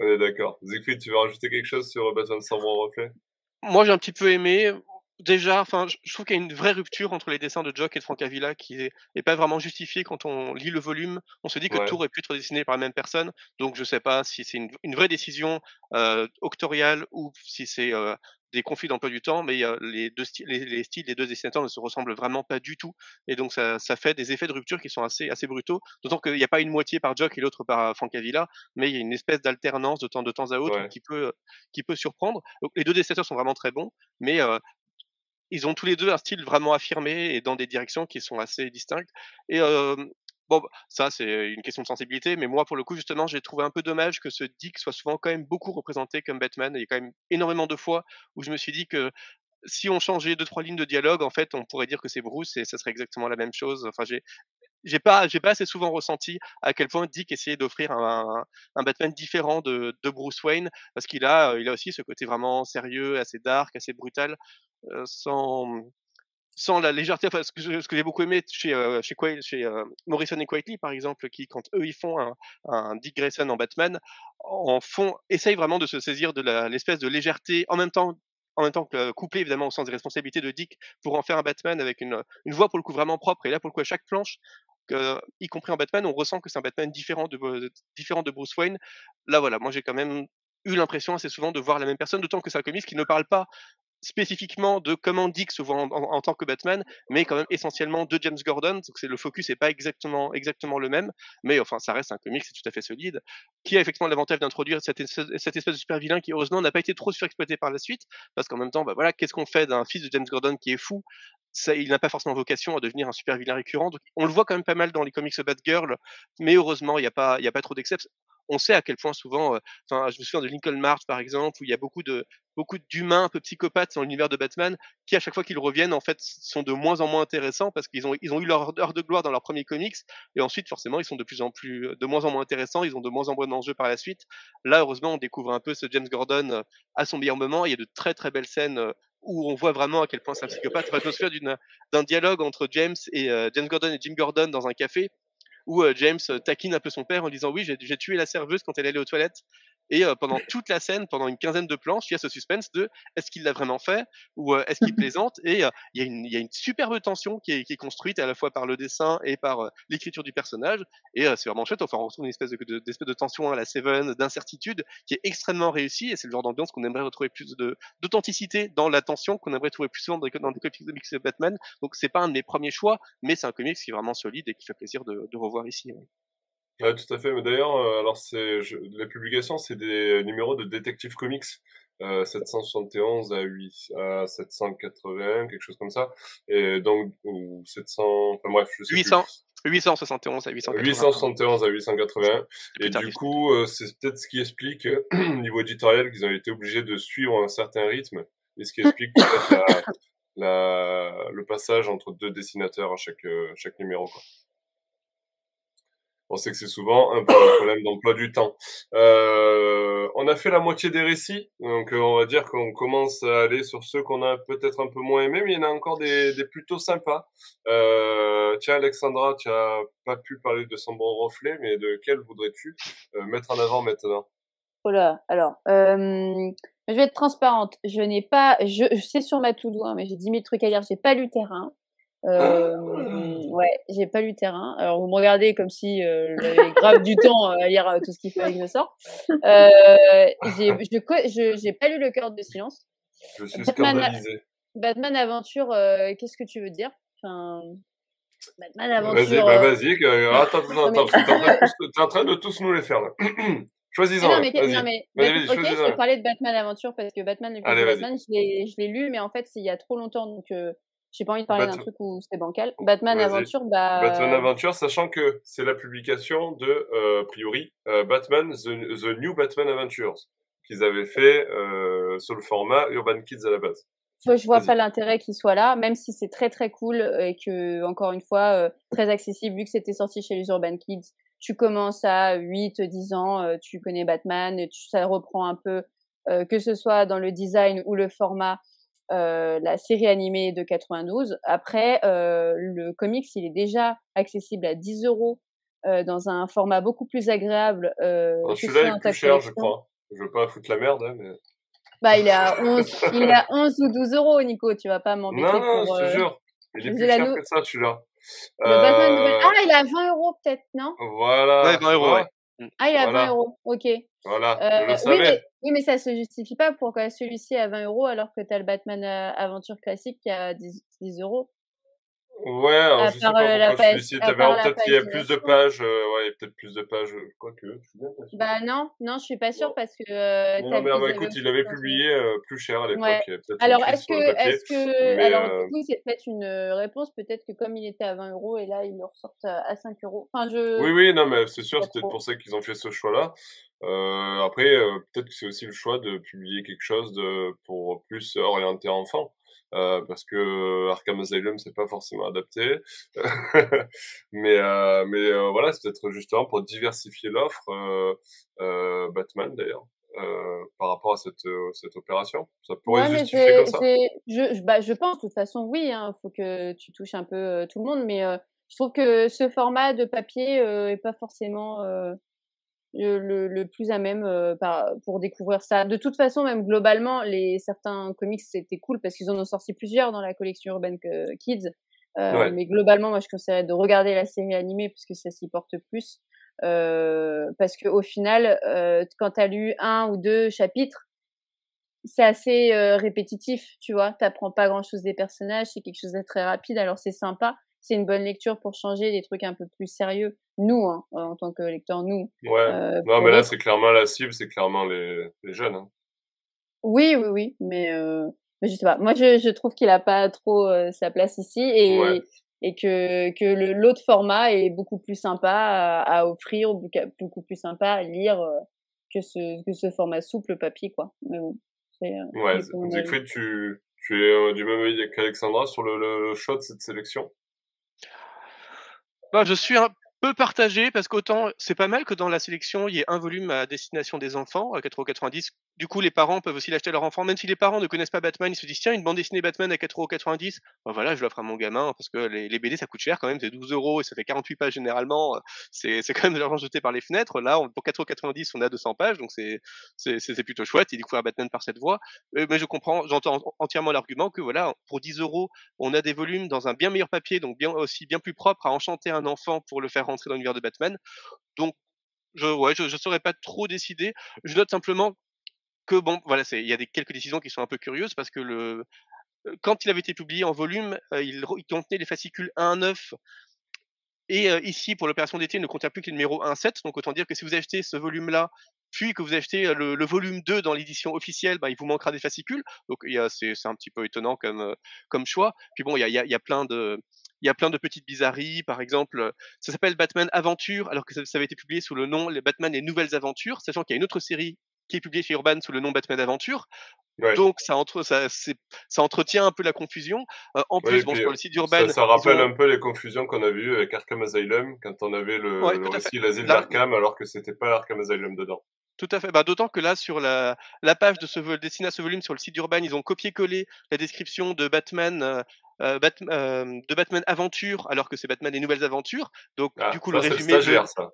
On est d'accord. Siegfried, tu veux rajouter quelque chose sur Batman sans bon reflet Moi, j'ai un petit peu aimé. Déjà, enfin, je trouve qu'il y a une vraie rupture entre les dessins de Jock et de Frank Avila qui est, pas vraiment justifiée quand on lit le volume. On se dit que tout aurait pu être dessiné par la même personne, donc je sais pas si c'est une, une, vraie décision euh, octoriale ou si c'est euh, des conflits d'emploi du temps, mais les, deux les, styles des deux dessinateurs ne se ressemblent vraiment pas du tout. Et donc, ça, ça fait des effets de rupture qui sont assez, assez brutaux. D'autant qu'il n'y a pas une moitié par Jock et l'autre par Francavilla, mais il y a une espèce d'alternance de temps, de temps à autre qui, peut, qui peut surprendre. Donc, les deux dessinateurs sont vraiment très bons, mais ils ont tous les deux un style vraiment affirmé et dans des directions qui sont assez distinctes. Et Bon, bah, ça, c'est une question de sensibilité, mais moi, pour le coup, justement, j'ai trouvé un peu dommage que ce Dick soit souvent quand même beaucoup représenté comme Batman. Il y a quand même énormément de fois où je me suis dit que si on changeait deux trois lignes de dialogue, en fait, on pourrait dire que c'est Bruce et ça serait exactement la même chose. Enfin, j'ai j'ai pas j'ai pas assez souvent ressenti à quel point Dick essayait d'offrir un, Batman différent de, de Bruce Wayne parce qu'il a il a aussi ce côté vraiment sérieux, assez dark, assez brutal, sans sans la légèreté, ce que, j'ai beaucoup aimé chez, euh, chez, chez euh, Morrison et Quietly, par exemple, qui, quand eux, ils font un, Dick Grayson en Batman, en font, essayent vraiment de se saisir de l'espèce de légèreté, en même temps, en même temps que couplé évidemment au sens des responsabilités de Dick pour en faire un Batman avec une, une voix pour le coup vraiment propre. Et là, pour le coup, à chaque planche, y compris en Batman, on ressent que c'est un Batman différent de, différent de Bruce Wayne. Là, voilà, moi j'ai quand même eu l'impression assez souvent de voir la même personne, d'autant que c'est un comics qui ne parle pas spécifiquement de comment Dick se en, tant que Batman, mais quand même essentiellement de James Gordon. Donc c'est le focus n'est pas exactement exactement le même, mais enfin ça reste un comic, c'est tout à fait solide, qui a effectivement l'avantage d'introduire cette, espèce de super vilain qui heureusement n'a pas été trop surexploité par la suite, parce qu'en même temps, bah voilà, qu'est-ce qu'on fait d'un fils de James Gordon qui est fou? Ça, il n'a pas forcément vocation à devenir un super vilain récurrent. Donc, on le voit quand même pas mal dans les comics Batgirl, mais heureusement, il n'y a pas, y a pas trop d'exceptions on sait à quel point souvent, enfin, je me souviens de Lincoln March par exemple, où il y a beaucoup de beaucoup d'humains un peu psychopathes dans l'univers de Batman, qui à chaque fois qu'ils reviennent, en fait, sont de moins en moins intéressants parce qu'ils ont ils ont eu leur heure de gloire dans leurs premiers comics, et ensuite forcément ils sont de plus en plus, de moins en moins intéressants, ils ont de moins en moins d'enjeux par la suite. Là, heureusement, on découvre un peu ce James Gordon à son meilleur moment. Il y a de très très belles scènes où on voit vraiment à quel point c'est un psychopathe. Enfin, je me d'un dialogue entre James et James Gordon et Jim Gordon dans un café où James taquine un peu son père en disant oui j'ai tué la serveuse quand elle allait aux toilettes et pendant toute la scène, pendant une quinzaine de planches, il y a ce suspense de est-ce qu'il l'a vraiment fait? ou est-ce qu'il plaisante? Et il, y a une, il y a une superbe tension qui est, qui est, construite à la fois par le dessin et par l'écriture du personnage. Et c'est vraiment chouette. Enfin, on retrouve une espèce de, de, de tension à la Seven, d'incertitude, qui est extrêmement réussie. Et c'est le genre d'ambiance qu'on aimerait retrouver plus d'authenticité dans la tension, qu'on aimerait trouver plus souvent dans, dans des comics de Batman. Donc c'est pas un de mes premiers choix, mais c'est un comics qui est vraiment solide et qui fait plaisir de, de revoir ici. Ouais, tout à fait. Mais d'ailleurs, euh, alors c'est la publication, c'est des numéros de Detective Comics. Euh, 771 à, 8, à 780, quelque chose comme ça. Et donc, ou 700, enfin bref, je sais 800. 871 à 880. 871 à 881. Et du coup, euh, c'est peut-être ce qui explique, niveau éditorial, qu'ils ont été obligés de suivre un certain rythme. Et ce qui explique peut-être la, le passage entre deux dessinateurs à chaque, euh, chaque numéro. Quoi on sait que c'est souvent un peu un problème d'emploi du temps. Euh, on a fait la moitié des récits, donc euh, on va dire qu'on commence à aller sur ceux qu'on a peut-être un peu moins aimés, mais il y en a encore des, des plutôt sympas. Euh, tiens Alexandra, tu as pas pu parler de son bon reflet, mais de quel voudrais-tu mettre en avant maintenant? Voilà, alors, euh, je vais être transparente. Je n'ai pas, je, je sais sur ma to-do, hein, mais j'ai 10 000 trucs à dire. J'ai pas lu terrain. Euh, ouais, j'ai pas lu Terrain. Alors vous me regardez comme si euh, j'avais grave du temps à lire euh, tout ce qui fait avec me sort. Euh, j'ai, je, j'ai pas lu Le Cœur de silence. Je suis Batman, scandalisé. Batman Aventure, euh, qu'est-ce que tu veux dire? Enfin, Batman Aventure. Vas-y, bah, vas-y. attends, attends, attends, t'es en, train de tous nous les faire là. Choisis-en. Non, mais, non, mais vas-y, ok, je vais parler de Batman Aventure parce que Batman, le Allez, Batman, je l'ai, je l'ai lu, mais en fait, c'est il y a trop longtemps, donc j'ai pas envie de parler d'un truc où c'est bancal. Batman Aventure, bah. Batman Aventure, sachant que c'est la publication de, euh, a priori, euh, Batman, The, New Batman Adventures, qu'ils avaient fait euh, sur le format Urban Kids à la base. Moi, je vois pas l'intérêt qu'il soit là, même si c'est très très cool et que, encore une fois, très accessible, vu que c'était sorti chez les Urban Kids. Tu commences à 8, 10 ans, tu connais Batman, et tu, ça reprend un peu, que ce soit dans le design ou le format, euh, la série animée de 92. Après, euh, le comics, il est déjà accessible à 10 euros euh, dans un format beaucoup plus agréable. Celui-là est plus cher, je crois. Je veux pas foutre la merde, hein, mais... Bah, il est à 11, il est à 11 ou 12 euros, Nico. Tu vas pas m'embêter Non, non, pour, je te jure. Il est plus cher que ça, celui-là. Euh... Ah, il est à 20 euros, peut-être, non? Voilà. Ouais, 20 euros, ouais. Ah, il est à 20 euros, ok. Voilà, je le savais. Oui mais, oui, mais ça se justifie pas pourquoi celui-ci à 20 euros alors que tu as le Batman Aventure classique qui à 10, 10 euros. Ouais, alors je sais pas pourquoi celui-ci, peut-être qu'il y a plus de pages, euh, ouais, peut-être plus de pages, quoi que, je suis bien pas sûr. Bah non, non, je suis pas sûre parce que. Euh, non, mais bah, écoute, il avait publié euh, plus cher à l'époque. Ouais. Alors, est-ce que, est-ce que, alors, du coup, c'est peut-être une réponse, peut-être que comme il était à 20 euros et là, ils le ressortent à 5 euros. Enfin, je. Oui, oui, non, mais c'est sûr, c'est peut-être pour ça qu'ils ont fait ce choix-là. Euh, après, peut-être que c'est aussi le choix de publier quelque chose de, pour plus orienter enfant. Euh, parce que Arkham Asylum c'est pas forcément adapté. mais euh, mais euh, voilà, c'est peut-être justement pour diversifier l'offre euh, Batman d'ailleurs. par rapport à cette, cette opération Ça pourrait ouais, justifier comme ça je, bah, je pense, de toute façon, oui, il hein, faut que tu touches un peu tout le monde, mais je trouve que ce format de papier est pas forcément le, le, plus à même euh, par, pour découvrir ça. De toute façon, même globalement, les certains comics c'était cool parce qu'ils en ont sorti plusieurs dans la collection Urban Kids. Euh, Mais globalement, moi, je conseillerais de regarder la série animée parce que ça s'y porte plus. Euh, parce que au final, euh, quand t'as lu un ou deux chapitres, c'est assez euh, répétitif, tu vois. T'apprends pas grand chose des personnages, c'est quelque chose de très rapide, alors c'est sympa c'est une bonne lecture pour changer des trucs un peu plus sérieux. Nous, hein, en tant que lecteurs, nous. Ouais. Euh, non, mais là, c'est clairement la cible, c'est clairement les, les jeunes. Hein. Oui, oui, oui, mais, euh, mais je sais pas. Moi, je, je trouve qu'il a pas trop euh, sa place ici et, et que, que l'autre format est beaucoup plus sympa à, à, offrir, beaucoup plus sympa à lire euh, que ce, que ce format souple papier, quoi. Mais bon. Ouais, Siegfried, tu, tu es du même avis qu'Alexandra sur le, le choix de cette sélection? Bah, je suis un peu partagé parce qu'autant c'est pas mal que dans la sélection il y ait un volume à destination des enfants à 4,90€. Du coup, les parents peuvent aussi l'acheter à leur enfant, même si les parents ne connaissent pas Batman, ils se disent tiens une bande dessinée Batman à 4,90€, ben voilà je l'offre à mon gamin parce que les, BD ça coûte cher quand même, c'est 12 euros et ça fait 48 pages généralement, c'est quand même de l'argent jeté par les fenêtres. Là pour 4,90€ on a 200 pages donc c'est plutôt chouette et découvrir Batman par cette voie. Euh, mais je comprends, j'entends entièrement l'argument que voilà pour 10 euros on a des volumes dans un bien meilleur papier donc bien aussi bien plus propre à enchanter un enfant pour le faire rentrer dans l'univers de Batman. Donc je, ouais, je, je saurais pas trop décider. Je note simplement que bon, voilà, il y a quelques décisions qui sont un peu curieuses parce que le quand il avait été publié en volume, il, il, contenait les fascicules 1 9 et ici pour l'opération d'été, il ne contient plus que le numéro 1 7. Donc autant dire que si vous achetez ce volume-là, puis que vous achetez le, volume 2 dans l'édition officielle, bah, il vous manquera des fascicules. Donc c'est un petit peu étonnant comme choix. Puis bon, il y a plein de il y a plein de petites bizarreries. Par exemple, ça s'appelle Batman Aventure, alors que ça, ça, avait été publié sous le nom les Batman les Nouvelles Aventures, sachant qu'il y a une autre série qui est publié chez Urban sous le nom Batman Adventure. Donc ça, entre, ça, ça entretient un peu la confusion. Euh, en plus, bon, sur le site d'Urban... Ça, ça, rappelle un peu les confusions qu'on a vues avec Arkham Asylum, quand on avait le, le récit L'Asile d'Arkham, alors que c'était pas Arkham Asylum dedans. Tout à fait. Bah, D'autant que là, sur la, la page de ce destiné à ce volume sur le site d'Urban, ils ont copié-collé la description de Batman, euh, euh, euh, de Batman Aventure, alors que c'est Batman des Nouvelles Aventures. Donc, ah, du coup, le résumé. Stagiaire, ça.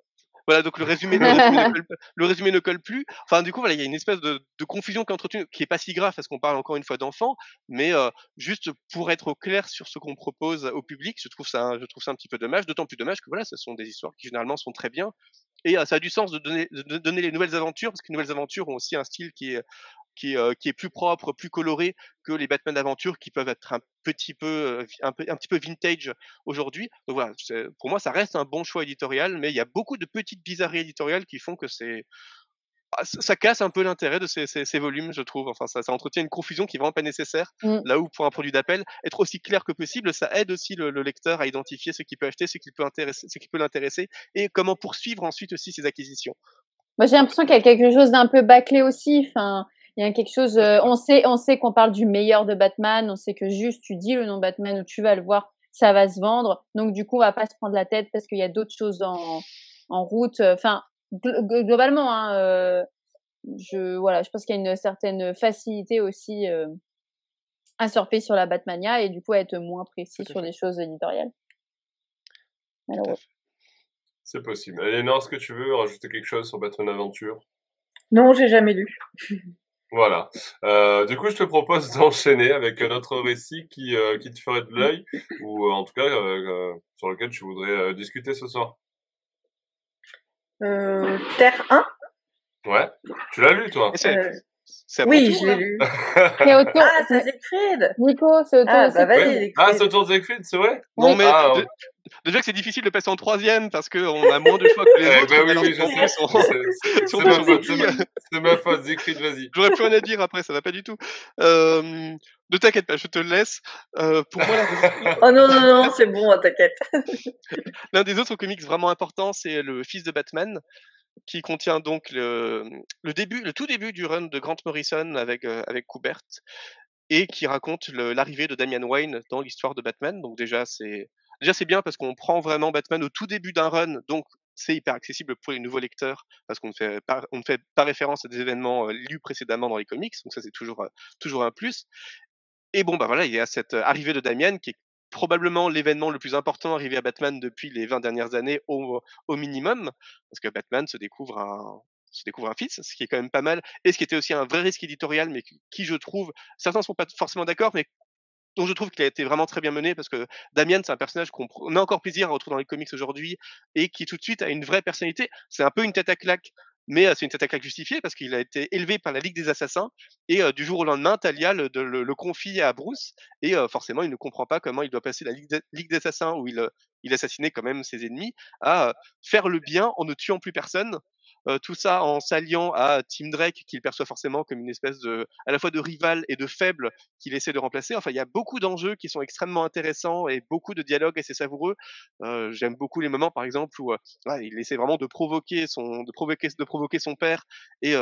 Voilà, donc le résumé, le, résumé ne colle, le résumé, ne colle, plus. Enfin, du coup, voilà, il y a une espèce de, de confusion qui est entretenue, qui est pas si grave parce qu'on parle encore une fois d'enfants, mais euh, juste pour être au clair sur ce qu'on propose au public, je trouve ça, je trouve ça un petit peu dommage. D'autant plus dommage que voilà, ce sont des histoires qui généralement sont très bien. Et euh, ça a du sens de donner, les nouvelles aventures parce que les nouvelles aventures ont aussi un style qui est euh, plus propre, plus coloré que les Batman d'Aventure qui peuvent être un petit peu, euh, peu un petit peu vintage aujourd'hui. Donc voilà, pour moi, ça reste un bon choix éditorial, mais il y a beaucoup de petites bizarreries éditoriales qui font que c'est ça casse un peu l'intérêt de ces, ces, ces, volumes, je trouve. Enfin, ça, ça, entretient une confusion qui est vraiment pas nécessaire. Mmh. Là où pour un produit d'appel, être aussi clair que possible, ça aide aussi le, le lecteur à identifier ce qu'il peut acheter, ce qui peut intéresser, ce qui peut l'intéresser, et comment poursuivre ensuite aussi ses acquisitions. Moi, j'ai l'impression qu'il y a quelque chose d'un peu bâclé aussi. Enfin, il y a quelque chose. Euh, on sait, on sait qu'on parle du meilleur de Batman. On sait que juste tu dis le nom Batman ou tu vas le voir, ça va se vendre. Donc du coup, on va pas se prendre la tête parce qu'il y a d'autres choses en, en route. Enfin, globalement, hein, euh, je voilà, je pense qu'il y a une certaine facilité aussi euh, à surfer sur la Batmania et du coup à être moins précis sur des choses éditoriales. C'est possible. Eleanor, est-ce que tu veux rajouter quelque chose sur Batman Aventure? Non, j'ai jamais lu. Voilà. Euh, du coup, je te propose d'enchaîner avec un autre récit qui, euh, qui te ferait de l'œil, ou euh, en tout cas euh, sur lequel tu voudrais discuter ce soir. Terre 1 Ouais. Tu l'as lu, toi c'est Oui, je l'ai lu. ah, c'est Siegfried. Nico, c'est autour ah, bah, vas-y, Ah, c'est autour de Siegfried, c'est vrai? Non, mais ah, déjà que c'est difficile de passer en troisième parce qu'on a moins de choix que les autres. bah oui, oui, je sais. C'est ma faute, c'est ma faute, Siegfried, vas-y. J'aurais plus rien à dire après, ça va pas du tout. Euh, ne t'inquiète pas, je te le laisse. Euh, pour moi, oh non, non, non, c'est bon, t'inquiète. L'un des autres comics vraiment importants, c'est le fils de Batman qui contient donc le, tout début du run de Grant Morrison avec, euh, avec Kubert et qui raconte l'arrivée de Damian Wayne dans l'histoire de Batman. Donc déjà c'est déjà c'est bien parce qu'on prend vraiment Batman au tout début d'un run, donc c'est hyper accessible pour les nouveaux lecteurs parce qu'on ne fait pas référence à des événements euh, lus précédemment dans les comics, donc ça c'est toujours euh, toujours un plus. Et bon bah voilà, il y a cette arrivée de Damian qui est probablement l'événement le plus important arrivé à Batman depuis les 20 dernières années au, minimum, parce que Batman se découvre un, se découvre un fils, ce qui est quand même pas mal, et ce qui était aussi un vrai risque éditorial, mais qui, je trouve, certains ne sont pas forcément d'accord, mais dont je trouve qu'il a été vraiment très bien mené, parce que Damian, c'est un personnage qu'on a encore plaisir à retrouver dans les comics aujourd'hui, et qui tout de suite a une vraie personnalité. C'est un peu une tête à claque mais c'est une tête à claque justifiée parce qu'il a été élevé par la Ligue des Assassins et du jour au lendemain, Talia le, confie à Bruce et forcément il ne comprend pas comment il doit passer la Ligue, des Assassins où il, il assassinait quand même ses ennemis à faire le bien en ne tuant plus personne tout ça en s'alliant à Tim Drake, qu'il perçoit forcément comme une espèce de, à la fois de rival et de faible qu'il essaie de remplacer. Enfin, il y a beaucoup d'enjeux qui sont extrêmement intéressants et beaucoup de dialogues assez savoureux. Euh, J'aime beaucoup les moments, par exemple, où il essaie vraiment de provoquer son, de provoquer, de provoquer son père et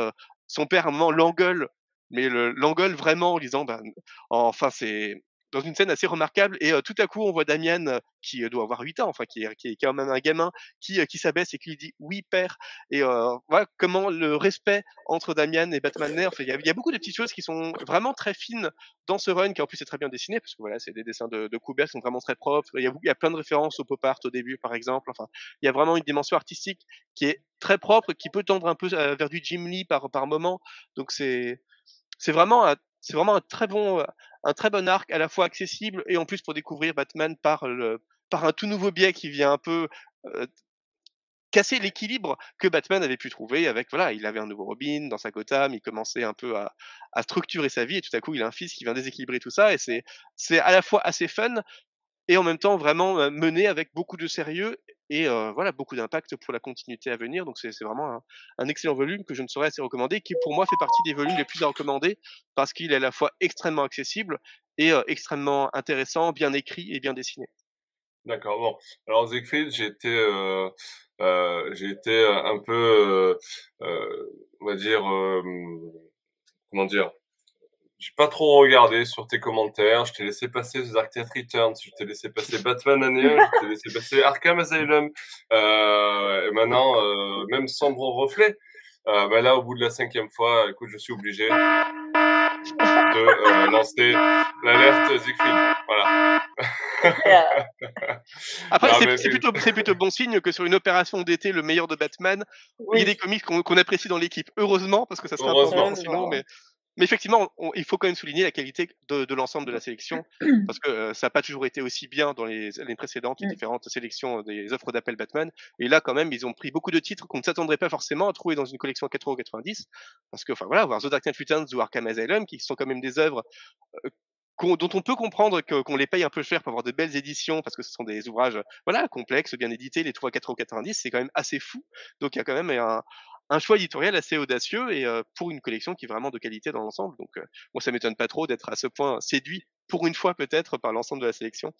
son père à l'engueule mais l'engueule vraiment en disant ben enfin c'est dans une scène assez remarquable. Et tout à coup, on voit Damien, qui doit avoir 8 ans, enfin, qui est, quand même un gamin, qui, qui s'abaisse et qui lui dit oui, père. Et voilà comment le respect entre Damien et Batman Enfin, il y, a beaucoup de petites choses qui sont vraiment très fines dans ce run, qui en plus est très bien dessiné, parce que voilà, c'est des dessins de, de Kubert qui sont vraiment très propres. Il y, a, plein de références au pop art au début, par exemple. Enfin, il y a vraiment une dimension artistique qui est très propre, qui peut tendre un peu vers du Jim Lee par, par moment. Donc c'est, c'est vraiment c'est vraiment un très bon, un très bon arc, à la fois accessible et en plus pour découvrir Batman par par un tout nouveau biais qui vient un peu casser l'équilibre que Batman avait pu trouver avec voilà, il avait un nouveau Robin dans sa Gotham, il commençait un peu à, à structurer sa vie et tout à coup il a un fils qui vient déséquilibrer tout ça et c'est c'est à la fois assez fun et en même temps vraiment mené avec beaucoup de sérieux et voilà beaucoup d'impact pour la continuité à venir. Donc c'est vraiment un, excellent volume que je ne saurais assez recommander, qui pour moi fait partie des volumes les plus à recommander parce qu'il est à la fois extrêmement accessible et extrêmement intéressant, bien écrit et bien dessiné. D'accord. Bon, alors Siegfried, j'ai été, euh, euh, j'ai été un peu, euh, on va dire, comment dire, j'ai pas trop regardé sur tes commentaires. Je t'ai laissé passer The Dark Knight Returns. Je t'ai laissé passer Batman Année Je t'ai laissé passer Arkham Asylum. Euh, et maintenant, euh, même Sombre Reflet. Euh, bah là, au bout de la cinquième fois, écoute, je suis obligé de euh, lancer l'alerte Siegfried. Voilà. Après, c'est plutôt, plutôt, bon signe que sur une opération d'été, le meilleur de Batman, il y ait des comics qu'on apprécie dans l'équipe. Heureusement, parce que ça serait important sinon, mais mais effectivement, il faut quand même souligner la qualité de, de l'ensemble de la sélection, parce que euh, ça n'a pas toujours été aussi bien dans les années précédentes, les mmh. différentes sélections des offres d'appel Batman. Et là, quand même, ils ont pris beaucoup de titres qu'on ne s'attendrait pas forcément à trouver dans une collection à 4,90€. Parce que, enfin voilà, voir The Dark Knight Returns ou Arkham Asylum, qui sont quand même des œuvres euh, dont on peut comprendre qu'on les paye un peu cher pour avoir de belles éditions, parce que ce sont des ouvrages voilà complexes, bien édités, les 3 à 4,90€, c'est quand même assez fou. Donc il y a quand même un, un choix éditorial assez audacieux et pour une collection qui est vraiment de qualité dans l'ensemble. Donc, moi, ça m'étonne pas trop d'être à ce point séduit, pour une fois peut-être, par l'ensemble de la sélection.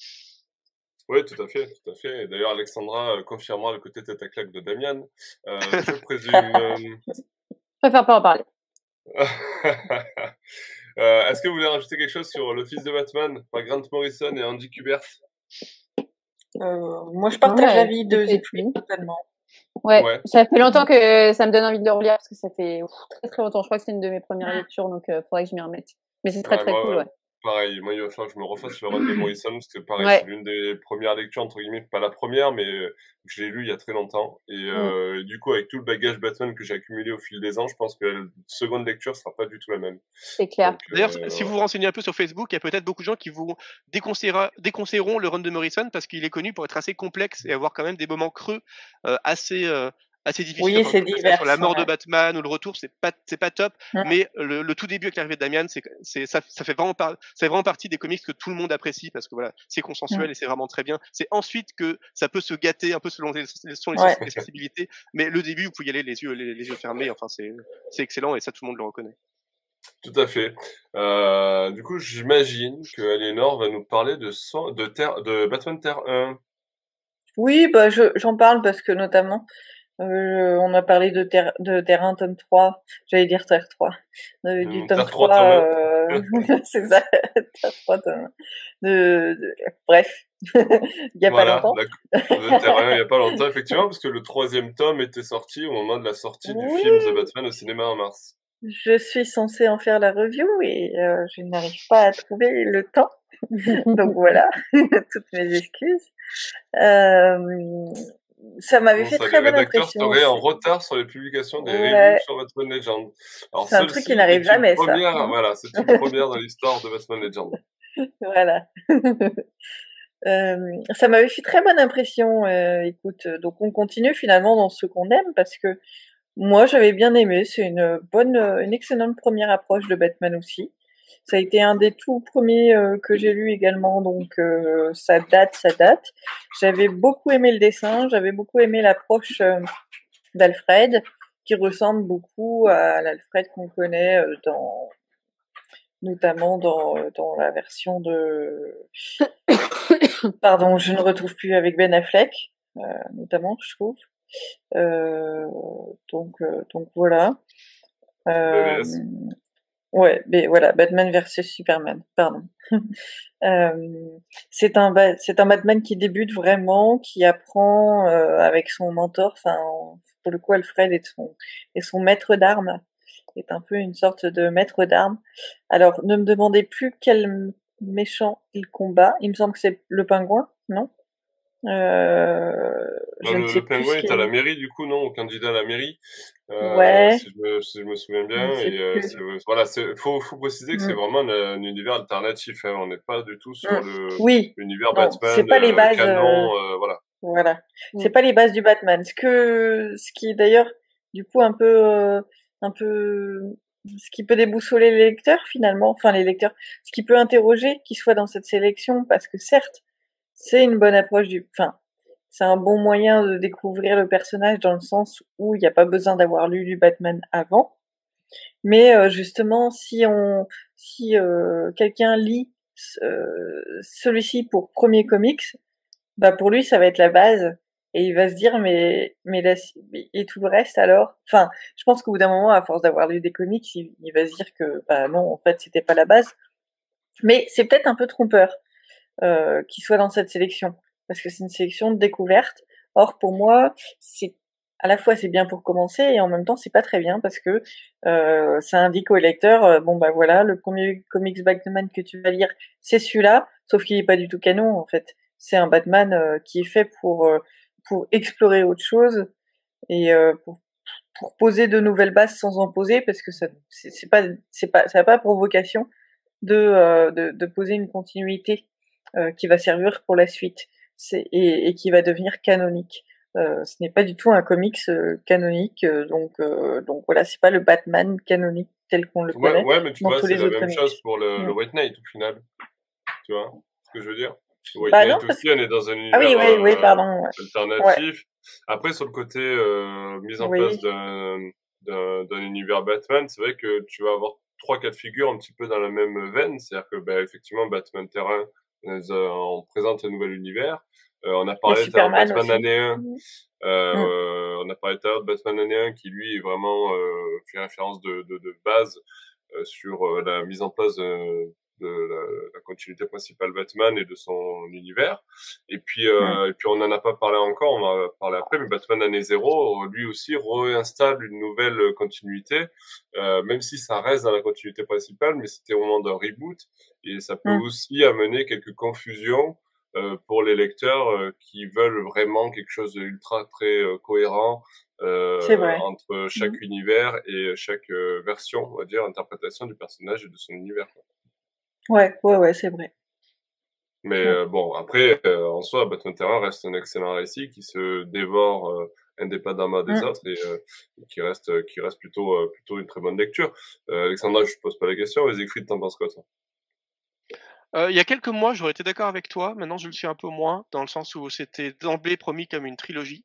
Oui, tout à fait, tout à fait. D'ailleurs, Alexandra confirmera le côté tête à claque de Damian. Euh, je présume. Je préfère pas en parler. euh, Est-ce que vous voulez rajouter quelque chose sur le fils de Batman par Grant Morrison et Andy Kubert? Euh, Moi, je partage l'avis de Zephyr totalement. Ouais, ça fait longtemps que ça me donne envie de le relire parce que ça fait très très longtemps. Je crois que c'est une de mes premières lectures, donc il euh, faudrait que je m'y remette. Mais c'est très très cool, ouais. Pareil, moi, il va falloir que je me refasse le run de Morrison, parce que pareil, c'est l'une des premières lectures, entre guillemets, pas la première, mais euh, je l'ai lu il y a très longtemps. Et, mm. euh, du coup, avec tout le bagage Batman que j'ai accumulé au fil des ans, je pense que la seconde lecture sera pas du tout la même. C'est clair. D'ailleurs, si vous vous renseignez un peu sur Facebook, il y a peut-être beaucoup de gens qui vous déconseilleront le run de Morrison parce qu'il est connu pour être assez complexe et avoir quand même des moments creux assez assez difficile. Oui, divers, sur la mort de Batman ou le retour, c'est pas c'est pas top. Mmh. Mais le, le, tout début avec l'arrivée de Damian, c'est c'est ça, ça fait vraiment par, ça fait vraiment partie des comics que tout le monde apprécie parce que voilà, c'est consensuel mmh. et c'est vraiment très bien. C'est ensuite que ça peut se gâter un peu selon les, selon les, sensibilités. Mais le début, vous pouvez y aller les yeux les, yeux fermés. Enfin, c'est c'est excellent et ça tout le monde le reconnaît. Tout à fait. Euh, du coup, j'imagine que Aliénor va nous parler de, de, terre, de Batman Terre 1. Oui, bah, j'en parle parce que notamment, euh, on a parlé de, terre, de Terrain tome 3, j'allais dire Terre 3, euh, du tome 3, euh, c'est ça, Terre 3 tome de, de, bref, il n'y a pas longtemps. Terrain, il n'y a pas longtemps, effectivement, parce que le troisième tome était sorti au moment de la sortie du film The Batman au cinéma en mars. Je suis censée en faire la review et euh, je n'arrive pas à trouver le temps. Donc voilà, toutes mes excuses. Euh, ça m'avait fait très bonne impression. seraient en retard sur les publications des reviews sur Batman Legend. C'est un truc qui n'arrive jamais, ça. Voilà, c'est une première dans l'histoire de Batman Legend. voilà. Euh, ça m'avait fait très bonne impression. Euh, écoute, donc on continue finalement dans ce qu'on aime parce que moi j'avais bien aimé. C'est une bonne, une excellente première approche de Batman aussi. Ça a été un des tout premiers euh, que j'ai lu également, donc euh, ça date, ça date. J'avais beaucoup aimé le dessin, j'avais beaucoup aimé l'approche euh, d'Alfred, qui ressemble beaucoup à l'Alfred qu'on connaît dans, notamment dans, dans la version de, pardon, je ne retrouve plus avec Ben Affleck, notamment, je trouve. donc, donc voilà. Ouais, mais voilà, Batman versus Superman, pardon. euh, c'est un c'est un Batman qui débute vraiment, qui apprend euh, avec son mentor, enfin pour le coup Alfred est son est son maître d'armes, est un peu une sorte de maître d'armes. Alors ne me demandez plus quel méchant il combat, il me semble que c'est le pingouin, non? Je le, pingouin est à la mairie, du coup, non, au candidat à la mairie? Euh, ouais. Si je, me, si je, me, souviens bien. Et, euh, voilà, faut, faut préciser que c'est mm. vraiment un, univers alternatif. Hein. On n'est pas du tout sur mm. le oui. l'univers Batman. C'est pas les bases. Canon, euh, voilà. Voilà. Mm. C'est pas les bases du Batman. Ce que, ce qui est d'ailleurs, du coup, un peu, un peu, ce qui peut déboussoler les lecteurs finalement, enfin les lecteurs, ce qui peut interroger qu'ils soient dans cette sélection, parce que certes, c'est une bonne approche du, enfin, c'est un bon moyen de découvrir le personnage dans le sens où il n'y a pas besoin d'avoir lu du Batman avant. Mais euh, justement, si on, si euh, quelqu'un lit euh, celui-ci pour premier comics, bah pour lui ça va être la base et il va se dire mais mais et tout le reste alors? Enfin, je pense qu'au bout d'un moment, à force d'avoir lu des comics, il, il, va se dire que bah non, en fait c'était pas la base. Mais c'est peut-être un peu trompeur euh, qui soit dans cette sélection. Parce que c'est une sélection de découverte. Or pour moi, c'est à la fois c'est bien pour commencer et en même temps c'est pas très bien parce que euh, ça indique au lecteur euh, bon bah voilà le premier comics Batman que tu vas lire c'est celui-là. Sauf qu'il est pas du tout canon en fait. C'est un Batman euh, qui est fait pour euh, pour explorer autre chose et pour, pour poser de nouvelles bases sans en poser parce que ça c'est pas c'est pas ça n'a pas pour vocation de, de, poser une continuité qui va servir pour la suite et, et, qui va devenir canonique. Euh, ce n'est pas du tout un comics euh, canonique, donc donc voilà, c'est pas le Batman canonique tel qu'on le connaît. Ouais, mais tu vois, c'est la même chose pour le, le, mm. White Knight au final. Tu vois ce que je veux dire? Le White bah Knight aussi, on est dans un univers ah oui, oui, oui, pardon, alternatif. Après, sur le côté euh, mise en place d'un univers Batman, c'est vrai que tu vas avoir trois cas de figure un petit peu dans la même veine. C'est-à-dire que, bah, effectivement, Batman Terrain, on présente un nouvel univers. Euh, on a parlé de Batman année 1. Mhm. Euh, mm. On a parlé tout de Batman année 1 qui lui est vraiment euh, fait référence de, de, de base euh, sur euh, la mise en place de, de la, la, continuité principale Batman et de son univers. Et puis, euh, et puis on n'en a pas parlé encore, on va parler après, mais Batman année 0, lui aussi réinstalle une nouvelle continuité, euh, même si ça reste dans la continuité principale, mais c'était au moment d'un reboot, et ça peut mm. aussi amener quelques confusions euh, pour les lecteurs euh, qui veulent vraiment quelque chose d'ultra très euh, cohérent entre chaque mm. univers et chaque version, on va dire, interprétation du personnage et de son univers. Ouais, ouais, ouais, c'est vrai. Mais bon, après, en soi, Batman Terror reste un excellent récit qui se dévore indépendamment des mm. autres et qui reste qui reste plutôt plutôt une très bonne lecture. Alexandra, je pose pas la question, mais Siegfried, t'en penses quoi toi? Il y a quelques mois, j'aurais été d'accord avec toi. Maintenant, je le suis un peu moins, dans le sens où c'était d'emblée promis comme une trilogie.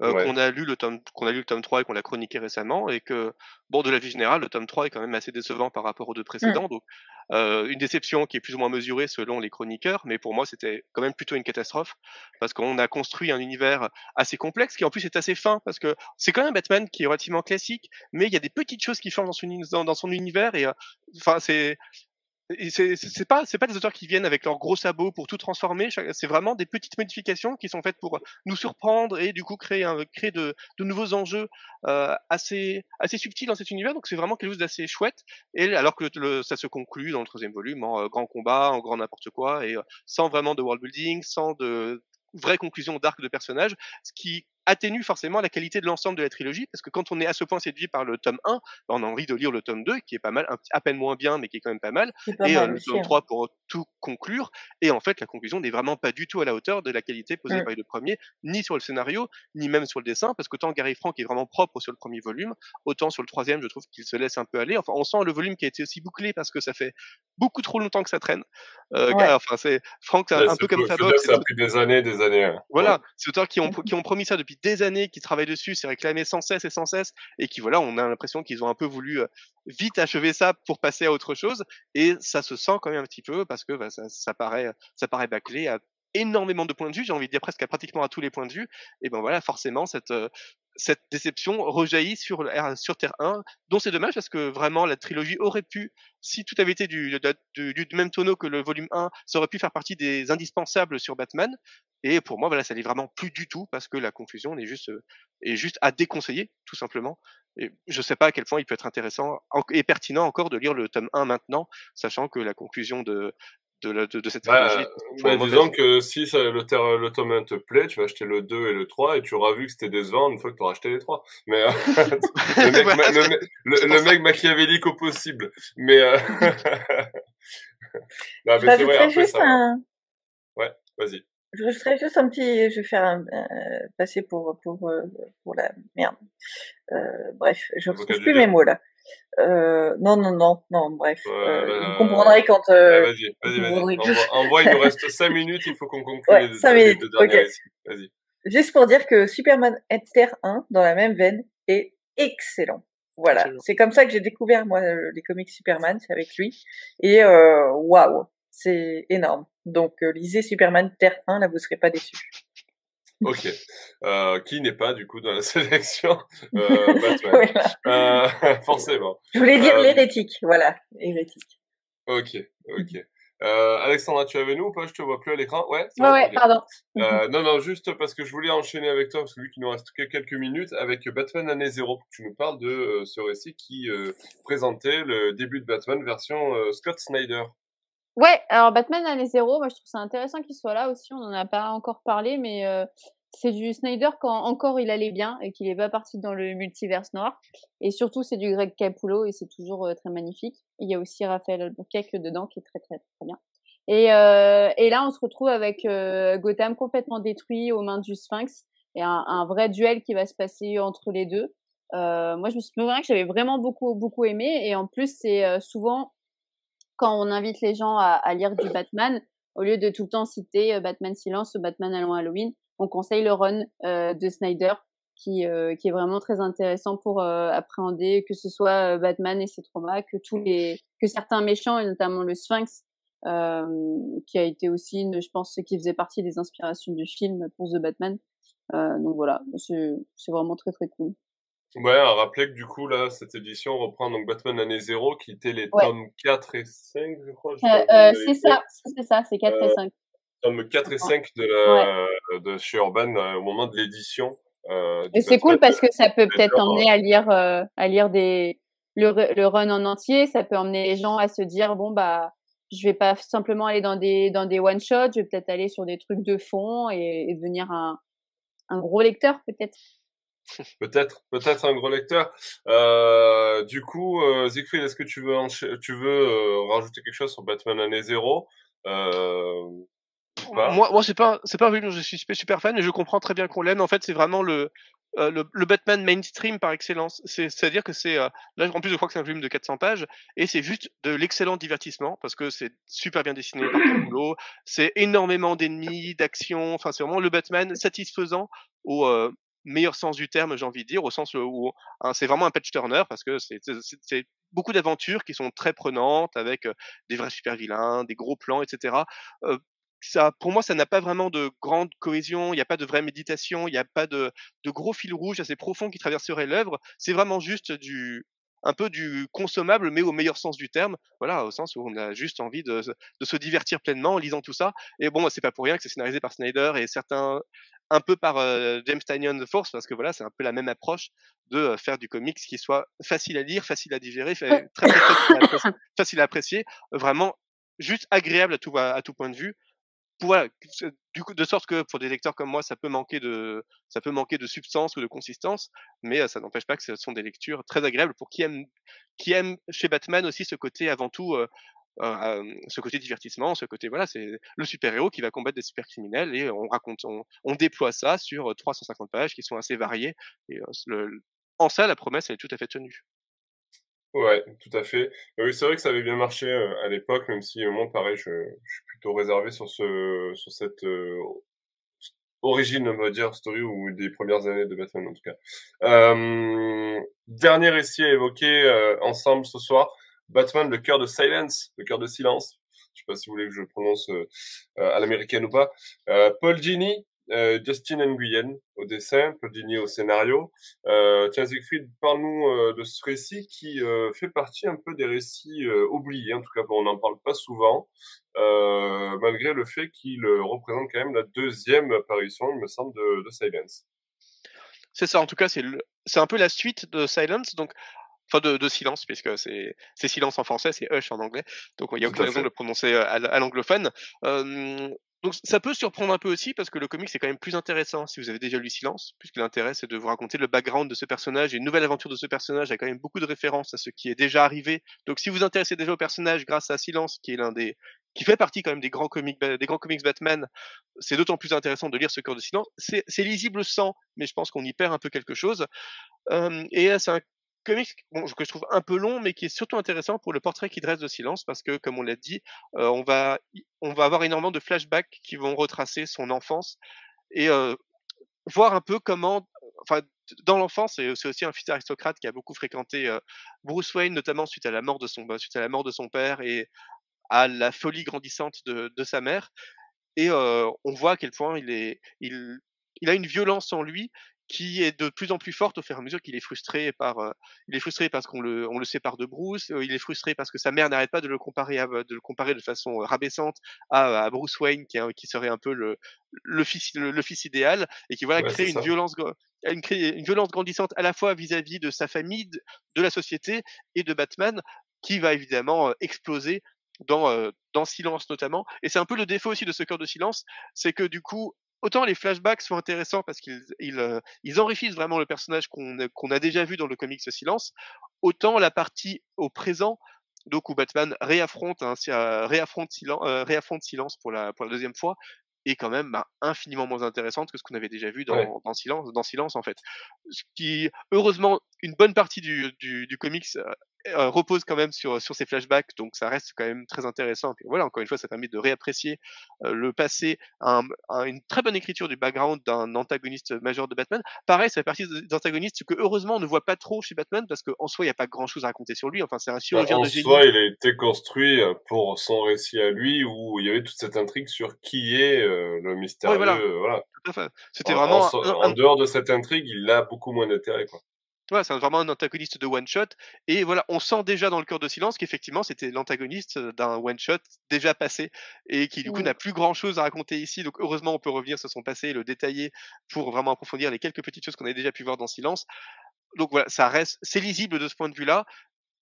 Euh, qu'on a lu le tome qu'on a lu le tome 3 et qu'on l'a chroniqué récemment et que bon de la vie générale le tome 3 est quand même assez décevant par rapport aux deux mmh. précédents donc euh, une déception qui est plus ou moins mesurée selon les chroniqueurs mais pour moi c'était quand même plutôt une catastrophe parce qu'on a construit un univers assez complexe qui en plus est assez fin parce que c'est quand même Batman qui est relativement classique mais il y a des petites choses qui changent dans son, dans, dans son univers et euh, enfin c'est c'est pas c'est pas des auteurs qui viennent avec leurs gros sabots pour tout transformer. C'est vraiment des petites modifications qui sont faites pour nous surprendre et du coup créer un, créer de, de nouveaux enjeux euh, assez assez subtils dans cet univers. Donc c'est vraiment quelque chose d'assez chouette. Et alors que le, ça se conclut dans le troisième volume en euh, grand combat, en grand n'importe quoi et euh, sans vraiment de world building, sans de vraie conclusion d'arc de personnage, ce qui atténue forcément la qualité de l'ensemble de la trilogie, parce que quand on est à ce point séduit par le tome 1, bah, on a envie de lire le tome 2, qui est pas mal, un, à peine moins bien, mais qui est quand même pas mal, et euh, le tome 3 hein. pour tout conclure, et en fait la conclusion n'est vraiment pas du tout à la hauteur de la qualité posée mmh. par les deux premiers, ni sur le scénario, ni même sur le dessin, parce qu'autant Gary Frank est vraiment propre sur le premier volume, autant sur le troisième, je trouve qu'il se laisse un peu aller. Enfin, on sent le volume qui a été aussi bouclé parce que ça fait beaucoup trop longtemps que ça traîne. Euh, enfin, c'est Frank, c'est un peu comme ça. Ça a pris des années, des années. Hein. Voilà, c'est auteurs qui ont, qui ont promis ça depuis des années, qui travaillent dessus, c'est réclamé sans cesse et sans cesse, et qui voilà, on a l'impression qu'ils ont un peu voulu euh, vite achever ça pour passer à autre chose, et ça se sent quand même un petit peu parce que bah, ça, ça, paraît, ça paraît bâclé à énormément de points de vue, j'ai envie de dire presque à pratiquement à tous les points de vue, et ben voilà, forcément cette euh, cette déception rejaillit sur sur Terre 1, dont c'est dommage parce que vraiment la trilogie aurait pu, si tout avait été du, du, même tonneau que le volume 1, ça aurait pu faire partie des indispensables sur Batman. Et pour moi, voilà, ça n'est vraiment plus du tout parce que la confusion est juste euh, est juste à déconseiller tout simplement. Et je sais pas à quel point il peut être intéressant et pertinent encore de lire le tome 1 maintenant, sachant que la conclusion de de, la, de, de cette bah, bah disons que si ça, le, le tome 1 te plaît, tu vas acheter le 2 et le 3 et tu auras vu que c'était décevant une fois que tu auras acheté les 3. Mais euh, le, mec, le, le, mec machiavélique au possible. Mais, euh... non, mais c'est vrai, après, juste ça... un... Ouais, vas-y. Je serais juste un petit, je vais faire un, euh, passer pour pour euh, pour la merde. Euh, bref, je retrouve plus mes mots là. Euh, non, non, non, non, bref. Euh, vous comprendrez quand. Euh, vas-y, vas-y, vas-y. Envoie, il nous reste 5 minutes, il faut qu'on conclue ouais, les, 5 minutes. deux okay. Vas-y. Juste pour dire que Superman Terre 1, dans la même veine, est excellent. Voilà, c'est comme ça que j'ai découvert moi les comics Superman, c'est avec lui. Et waouh, c'est énorme. Donc lisez Superman Terre 1, là vous serez pas déçus. Ok. Euh, qui n'est pas du coup dans la sélection euh, Batman euh, Forcément. Je voulais dire euh, l'hérétique, voilà, hérétique. Ok, ok. Euh, Alexandra, tu es avec nous ou pas? Je te vois plus à l'écran. Ouais. Ouais, ouais pardon. Euh, non, non, juste parce que je voulais enchaîner avec toi, parce que vu qu'il nous reste que quelques minutes, avec Batman année zéro, pour que tu nous parles de euh, ce récit qui euh, présentait le début de Batman version Scott Snyder. Ouais, alors Batman année zéro, moi je trouve ça intéressant qu'il soit là aussi. On n'en a pas encore parlé, mais euh, c'est du Snyder quand encore il allait bien et qu'il n'est pas parti dans le multiverse noir. Et surtout, c'est du Greg Capullo et c'est toujours euh, très magnifique. Il y a aussi Raphaël Albuquerque dedans qui est très très très bien. Et, euh, et là, on se retrouve avec Gotham complètement détruit aux mains du Sphinx et un, un, vrai duel qui va se passer entre les deux. moi, je me souviens que j'avais vraiment beaucoup beaucoup aimé et en plus, c'est souvent quand on invite les gens à, lire du Batman, au lieu de tout le temps citer euh, Batman Silence ou Batman Allons Halloween, on conseille le run euh, de Snyder, qui, euh, qui est vraiment très intéressant pour appréhender que ce soit Batman et ses traumas, que certains méchants, et notamment le Sphinx, qui a été aussi, je pense, ce qui faisait partie des inspirations du film pour The Batman. donc voilà, c'est vraiment très très cool. Ouais, à rappeler que du coup, là, cette édition reprend donc Batman année 0, qui était les tomes 4 et 5, je crois. Euh, euh, c'est ça, c'est ça, c'est 4 et 5. Euh, tomes 4 et 5 de, ouais. de chez Urban au moment de l'édition. et c'est cool parce que ça peut peut-être emmener à lire, à lire des, le, le run en entier, ça peut emmener les gens à se dire, bon, bah, je vais pas simplement aller dans des, dans des one-shots, je vais peut-être aller sur des trucs de fond et, et devenir un, un gros lecteur, peut-être. Peut-être, peut-être un gros lecteur. Euh, du coup, euh, Siegfried, est-ce que tu veux, tu veux euh, rajouter quelque chose sur Batman année zéro? Euh... Moi, moi c'est pas, c'est pas un dont je suis super fan, et je comprends très bien qu'on l'aime. En fait, c'est vraiment le, euh, le, le, Batman mainstream par excellence. C'est-à-dire que c'est, euh, là en plus je crois que c'est un volume de 400 pages, et c'est juste de l'excellent divertissement, parce que c'est super bien dessiné par boulot, c'est énormément d'ennemis, d'actions, enfin c'est vraiment le Batman satisfaisant au euh, meilleur sens du terme, j'ai envie de dire, au sens où hein, c'est vraiment un patch turner, parce que c'est beaucoup d'aventures qui sont très prenantes, avec des vrais super vilains, des gros plans, etc ça, pour moi, ça n'a pas vraiment de grande cohésion. Il n'y a pas de vraie méditation. Il n'y a pas de, gros fil rouge assez profond qui traverserait l'œuvre. C'est vraiment juste un peu du consommable, mais au meilleur sens du terme. Voilà, au sens où on a juste envie de, de se divertir pleinement en lisant tout ça. Et bon, c'est pas pour rien que c'est scénarisé par Snyder et certains un peu par euh, James Tynion The Force, parce que voilà, c'est un peu la même approche de euh, faire du comics qui soit facile à lire, facile à digérer, très, très, très, facile à apprécier, vraiment juste agréable à tout, à tout point de vue. Voilà, du coup, de sorte que pour des lecteurs comme moi, ça peut manquer de, ça peut manquer de substance ou de consistance, mais ça n'empêche pas que ce sont des lectures très agréables pour qui aime, qui aime chez Batman aussi ce côté avant tout, euh, euh, ce côté divertissement, ce côté voilà, c'est le super héros qui va combattre des super criminels et on raconte, on, déploie ça sur 350 pages qui sont assez variées et en ça, la promesse elle est tout à fait tenue. Ouais, tout à fait. Oui, c'est vrai que ça avait bien marché à l'époque, même si moi, pareil, je, je suis plutôt réservé sur ce, sur cette euh, origine, on va dire, story ou des premières années de Batman en tout cas. Euh, dernier récit à évoquer euh, ensemble ce soir, Batman, le cœur de silence, le cœur de silence. Je sais pas si vous voulez que je prononce à l'américaine ou pas. Paul Gini, euh, Justin Nguyen au dessin, Paul Dini au scénario. Euh, tiens, Siegfried, parle-nous euh, de ce récit qui euh, fait partie un peu des récits oubliés. En tout cas, on n'en parle pas souvent, malgré le fait qu'il représente quand même la deuxième apparition, il me semble, de, de Silence. C'est ça, en tout cas, c'est un peu la suite de Silence, donc enfin de, de, silence puisque c'est silence en français, c'est hush en anglais, donc il y a aucune raison de le prononcer à, à l'anglophone. Euh, donc ça peut surprendre un peu aussi parce que le comic c'est quand même plus intéressant si vous avez déjà lu Silence, puisque l'intérêt c'est de vous raconter le background de ce personnage et une nouvelle aventure de ce personnage a quand même beaucoup de références à ce qui est déjà arrivé. Donc si vous vous intéressez déjà au personnage grâce à Silence, qui est l'un des qui fait partie quand même des grands comics des grands comics Batman, c'est d'autant plus intéressant de lire ce cœur de silence. C'est lisible sans, mais je pense qu'on y perd un peu quelque chose. Euh, et c'est un comics que je trouve un peu long, mais qui est surtout intéressant pour le portrait qui dresse de silence, parce que, comme on l'a dit, euh, on, va, on va avoir énormément de flashbacks qui vont retracer son enfance et euh, voir un peu comment, enfin, dans l'enfance, c'est aussi un fils aristocrate qui a beaucoup fréquenté euh, Bruce Wayne, notamment suite à la mort de son, bah, suite à la mort de son père et à la folie grandissante de, de sa mère. Et on voit à quel point il est, il, il a une violence en lui qui est de plus en plus forte au fur et à mesure qu'il est frustré par euh, il est frustré parce qu'on le on le sépare de Bruce euh, il est frustré parce que sa mère n'arrête pas de le comparer à, de le comparer de façon euh, rabaissante à, à Bruce Wayne qui, qui serait un peu le le fils le, fils idéal et qui voilà crée une violence une, une violence grandissante à la fois vis-à-vis de sa famille de, la société et de Batman qui va évidemment exploser dans, dans Silence notamment. Et c'est un peu le défaut aussi de ce cœur de silence, c'est que du coup, autant les flashbacks sont intéressants parce qu'ils ils, euh, ils enrichissent vraiment le personnage qu'on a déjà vu dans le comics Silence, autant la partie au présent, donc où Batman réaffronte, hein, réaffronte, silence, euh, réaffronte Silence pour la, pour la deuxième fois, est quand même bah, infiniment moins intéressante que ce qu'on avait déjà vu dans, dans, Silence, dans Silence en fait. Ce qui, heureusement, une bonne partie du, du, du comics euh, repose quand même sur, sur ces flashbacks, donc ça reste quand même très intéressant. Et voilà, encore une fois, ça permet de réapprécier euh, le passé, un, une très bonne écriture du background d'un antagoniste majeur de Batman. Pareil, ça fait partie des antagonistes que heureusement on ne voit pas trop chez Batman parce qu'en soi, il n'y a pas grand chose à raconter sur lui. Enfin, c'est un bah, chirurgien de génie. En soi, il a été construit euh, pour son récit à lui où il y avait toute cette intrigue sur qui est le mystérieux. voilà. voilà. C'était vraiment. En, dehors de cette intrigue, il a beaucoup moins d'intérêt, c'est vraiment un antagoniste de one shot. Et voilà, on sent déjà dans le cœur de silence qu'effectivement c'était l'antagoniste d'un one shot déjà passé et qui du coup n'a plus grand chose à raconter ici. Donc heureusement on peut revenir sur son passé et le détailler pour vraiment approfondir les quelques petites choses qu'on a déjà pu voir dans silence. Donc voilà, ça reste, c'est lisible de ce point de vue-là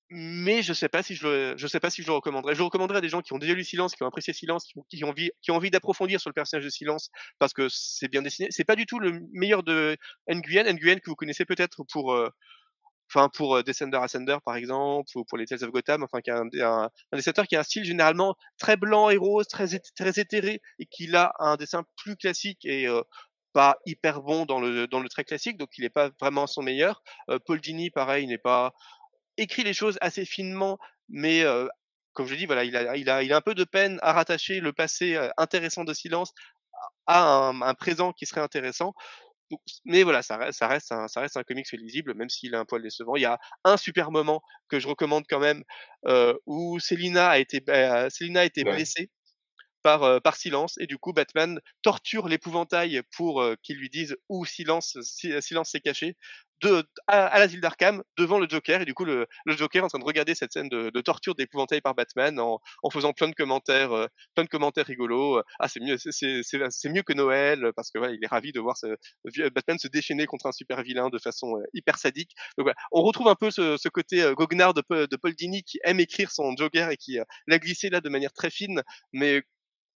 mais je sais pas si je le, je sais pas si je le recommanderais. Je le recommanderais à des gens qui ont déjà lu Silence, qui ont apprécié Silence, qui, qui ont envie, qui ont envie d'approfondir sur le personnage de Silence parce que c'est bien dessiné. C'est pas du tout le meilleur de Nguyen, Nguyen que vous connaissez peut-être pour euh, enfin pour Descender Ascender par exemple, ou pour les Tales of Gotham, enfin qui a un, un, dessinateur qui a un style généralement très blanc et rose, très très éthéré, et qui a un dessin plus classique et pas hyper bon dans le dans le trait classique, donc il n'est pas vraiment son meilleur. Paul Dini, pareil, n'est pas écrit les choses assez finement, mais comme je dis, voilà, il a, il a, il a un peu de peine à rattacher le passé intéressant de Silence à un, un présent qui serait intéressant. Mais voilà, ça reste, ça reste un, ça reste un comics lisible, même s'il est un poil décevant. Il y a un super moment que je recommande quand même, euh, où Selina a été, bah, a été blessée par, euh, par silence et du coup Batman torture l'épouvantail pour euh, qu'il lui dise où silence silence s'est caché de, à, à l'asile d'Arkham devant le Joker et du coup le, le, Joker en train de regarder cette scène de, de torture d'épouvantail par Batman en, en, faisant plein de commentaires euh, plein de commentaires rigolos ah c'est mieux c'est mieux que Noël parce que voilà il est ravi de voir ce, Batman se déchaîner contre un super vilain de façon euh, hyper sadique. Donc voilà on retrouve un peu ce, ce côté euh, goguenard de, de, Paul Dini qui aime écrire son Joker et qui l'a glissé là de manière très fine mais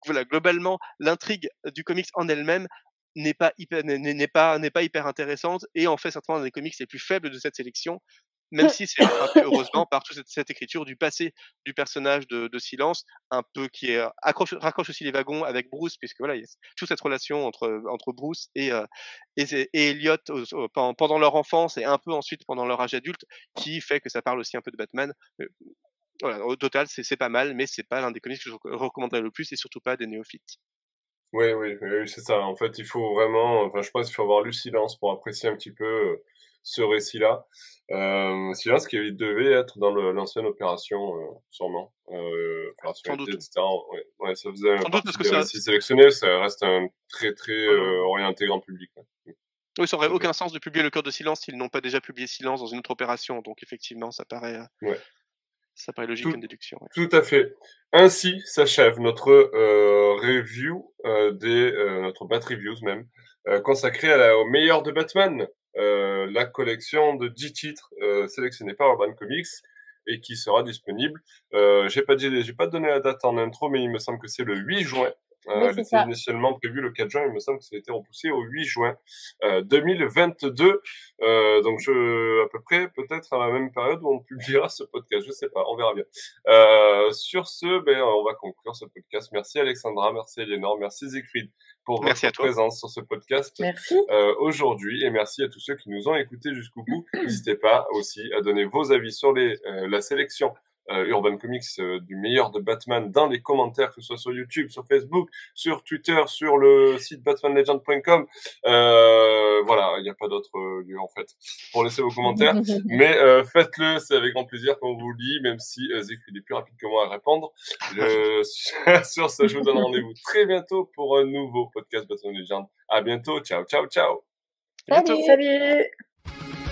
voilà globalement l'intrigue du comics en elle-même n'est pas hyper n'est pas n'est pas hyper intéressante et en fait certainement un des comics les plus faibles de cette sélection même si c'est rattrapé heureusement par toute cette, écriture du passé du personnage de, Silence, un peu qui raccroche aussi les wagons avec Bruce, puisque voilà, il y a toute cette relation entre, entre Bruce et, euh, et, Elliot pendant leur enfance et un peu ensuite pendant leur âge adulte, qui fait que ça parle aussi un peu de Batman. Voilà, au total, c'est pas mal, mais c'est pas l'un des comics que je recommanderais le plus et surtout pas des néophytes. Oui, oui, oui, c'est ça. En fait, il faut vraiment, enfin, je pense qu'il faut avoir lu Silence pour apprécier un petit peu euh, ce récit-là. Euh, Silence qui devait être dans l'ancienne opération, euh, sûrement. Euh, opération doute. etc. Ouais, ouais, ça faisait un parce que ça... sélectionné, ça reste un très, très euh, orienté grand public. Ouais. Oui, ça aurait aucun sens de publier Le Cœur de Silence s'ils n'ont pas déjà publié Silence dans une autre opération. Donc, effectivement, ça paraît. Ouais. Ça paraît logique une déduction. Ouais. Tout à fait. Ainsi s'achève notre euh, review euh, des euh, notre bat reviews même consacré à la, au meilleur de Batman, la collection de 10 titres sélectionnés par Urban Comics et qui sera disponible. j'ai pas dit, j'ai pas donné la date en intro, mais il me semble que c'est le 8 juin euh, elle était initialement prévue le 4 juin, il me semble que ça a été repoussé au 8 juin euh, 2022. Euh, donc je, à peu près peut-être à la même période où on publiera ce podcast, je sais pas, on verra bien. Euh, sur ce, ben, on va conclure ce podcast. Merci Alexandra, merci Eleanor, merci Siegfried pour votre présence sur ce podcast euh, aujourd'hui et merci à tous ceux qui nous ont écoutés jusqu'au bout. N'hésitez pas aussi à donner vos avis sur les, euh, la sélection euh, Urban Comics euh, du meilleur de Batman dans les commentaires, que ce soit sur YouTube, sur Facebook, sur Twitter, sur le site batmanlegend.com. Euh, voilà, il n'y a pas d'autre lieu en fait pour laisser vos commentaires. Mais euh, faites-le, c'est avec grand plaisir qu'on vous lit, même si euh, est plus rapide que moi à répondre. Je... sur ce, je vous donne rendez-vous très bientôt pour un nouveau podcast Batman Legend. À bientôt, ciao, ciao, ciao. Salut. Salut.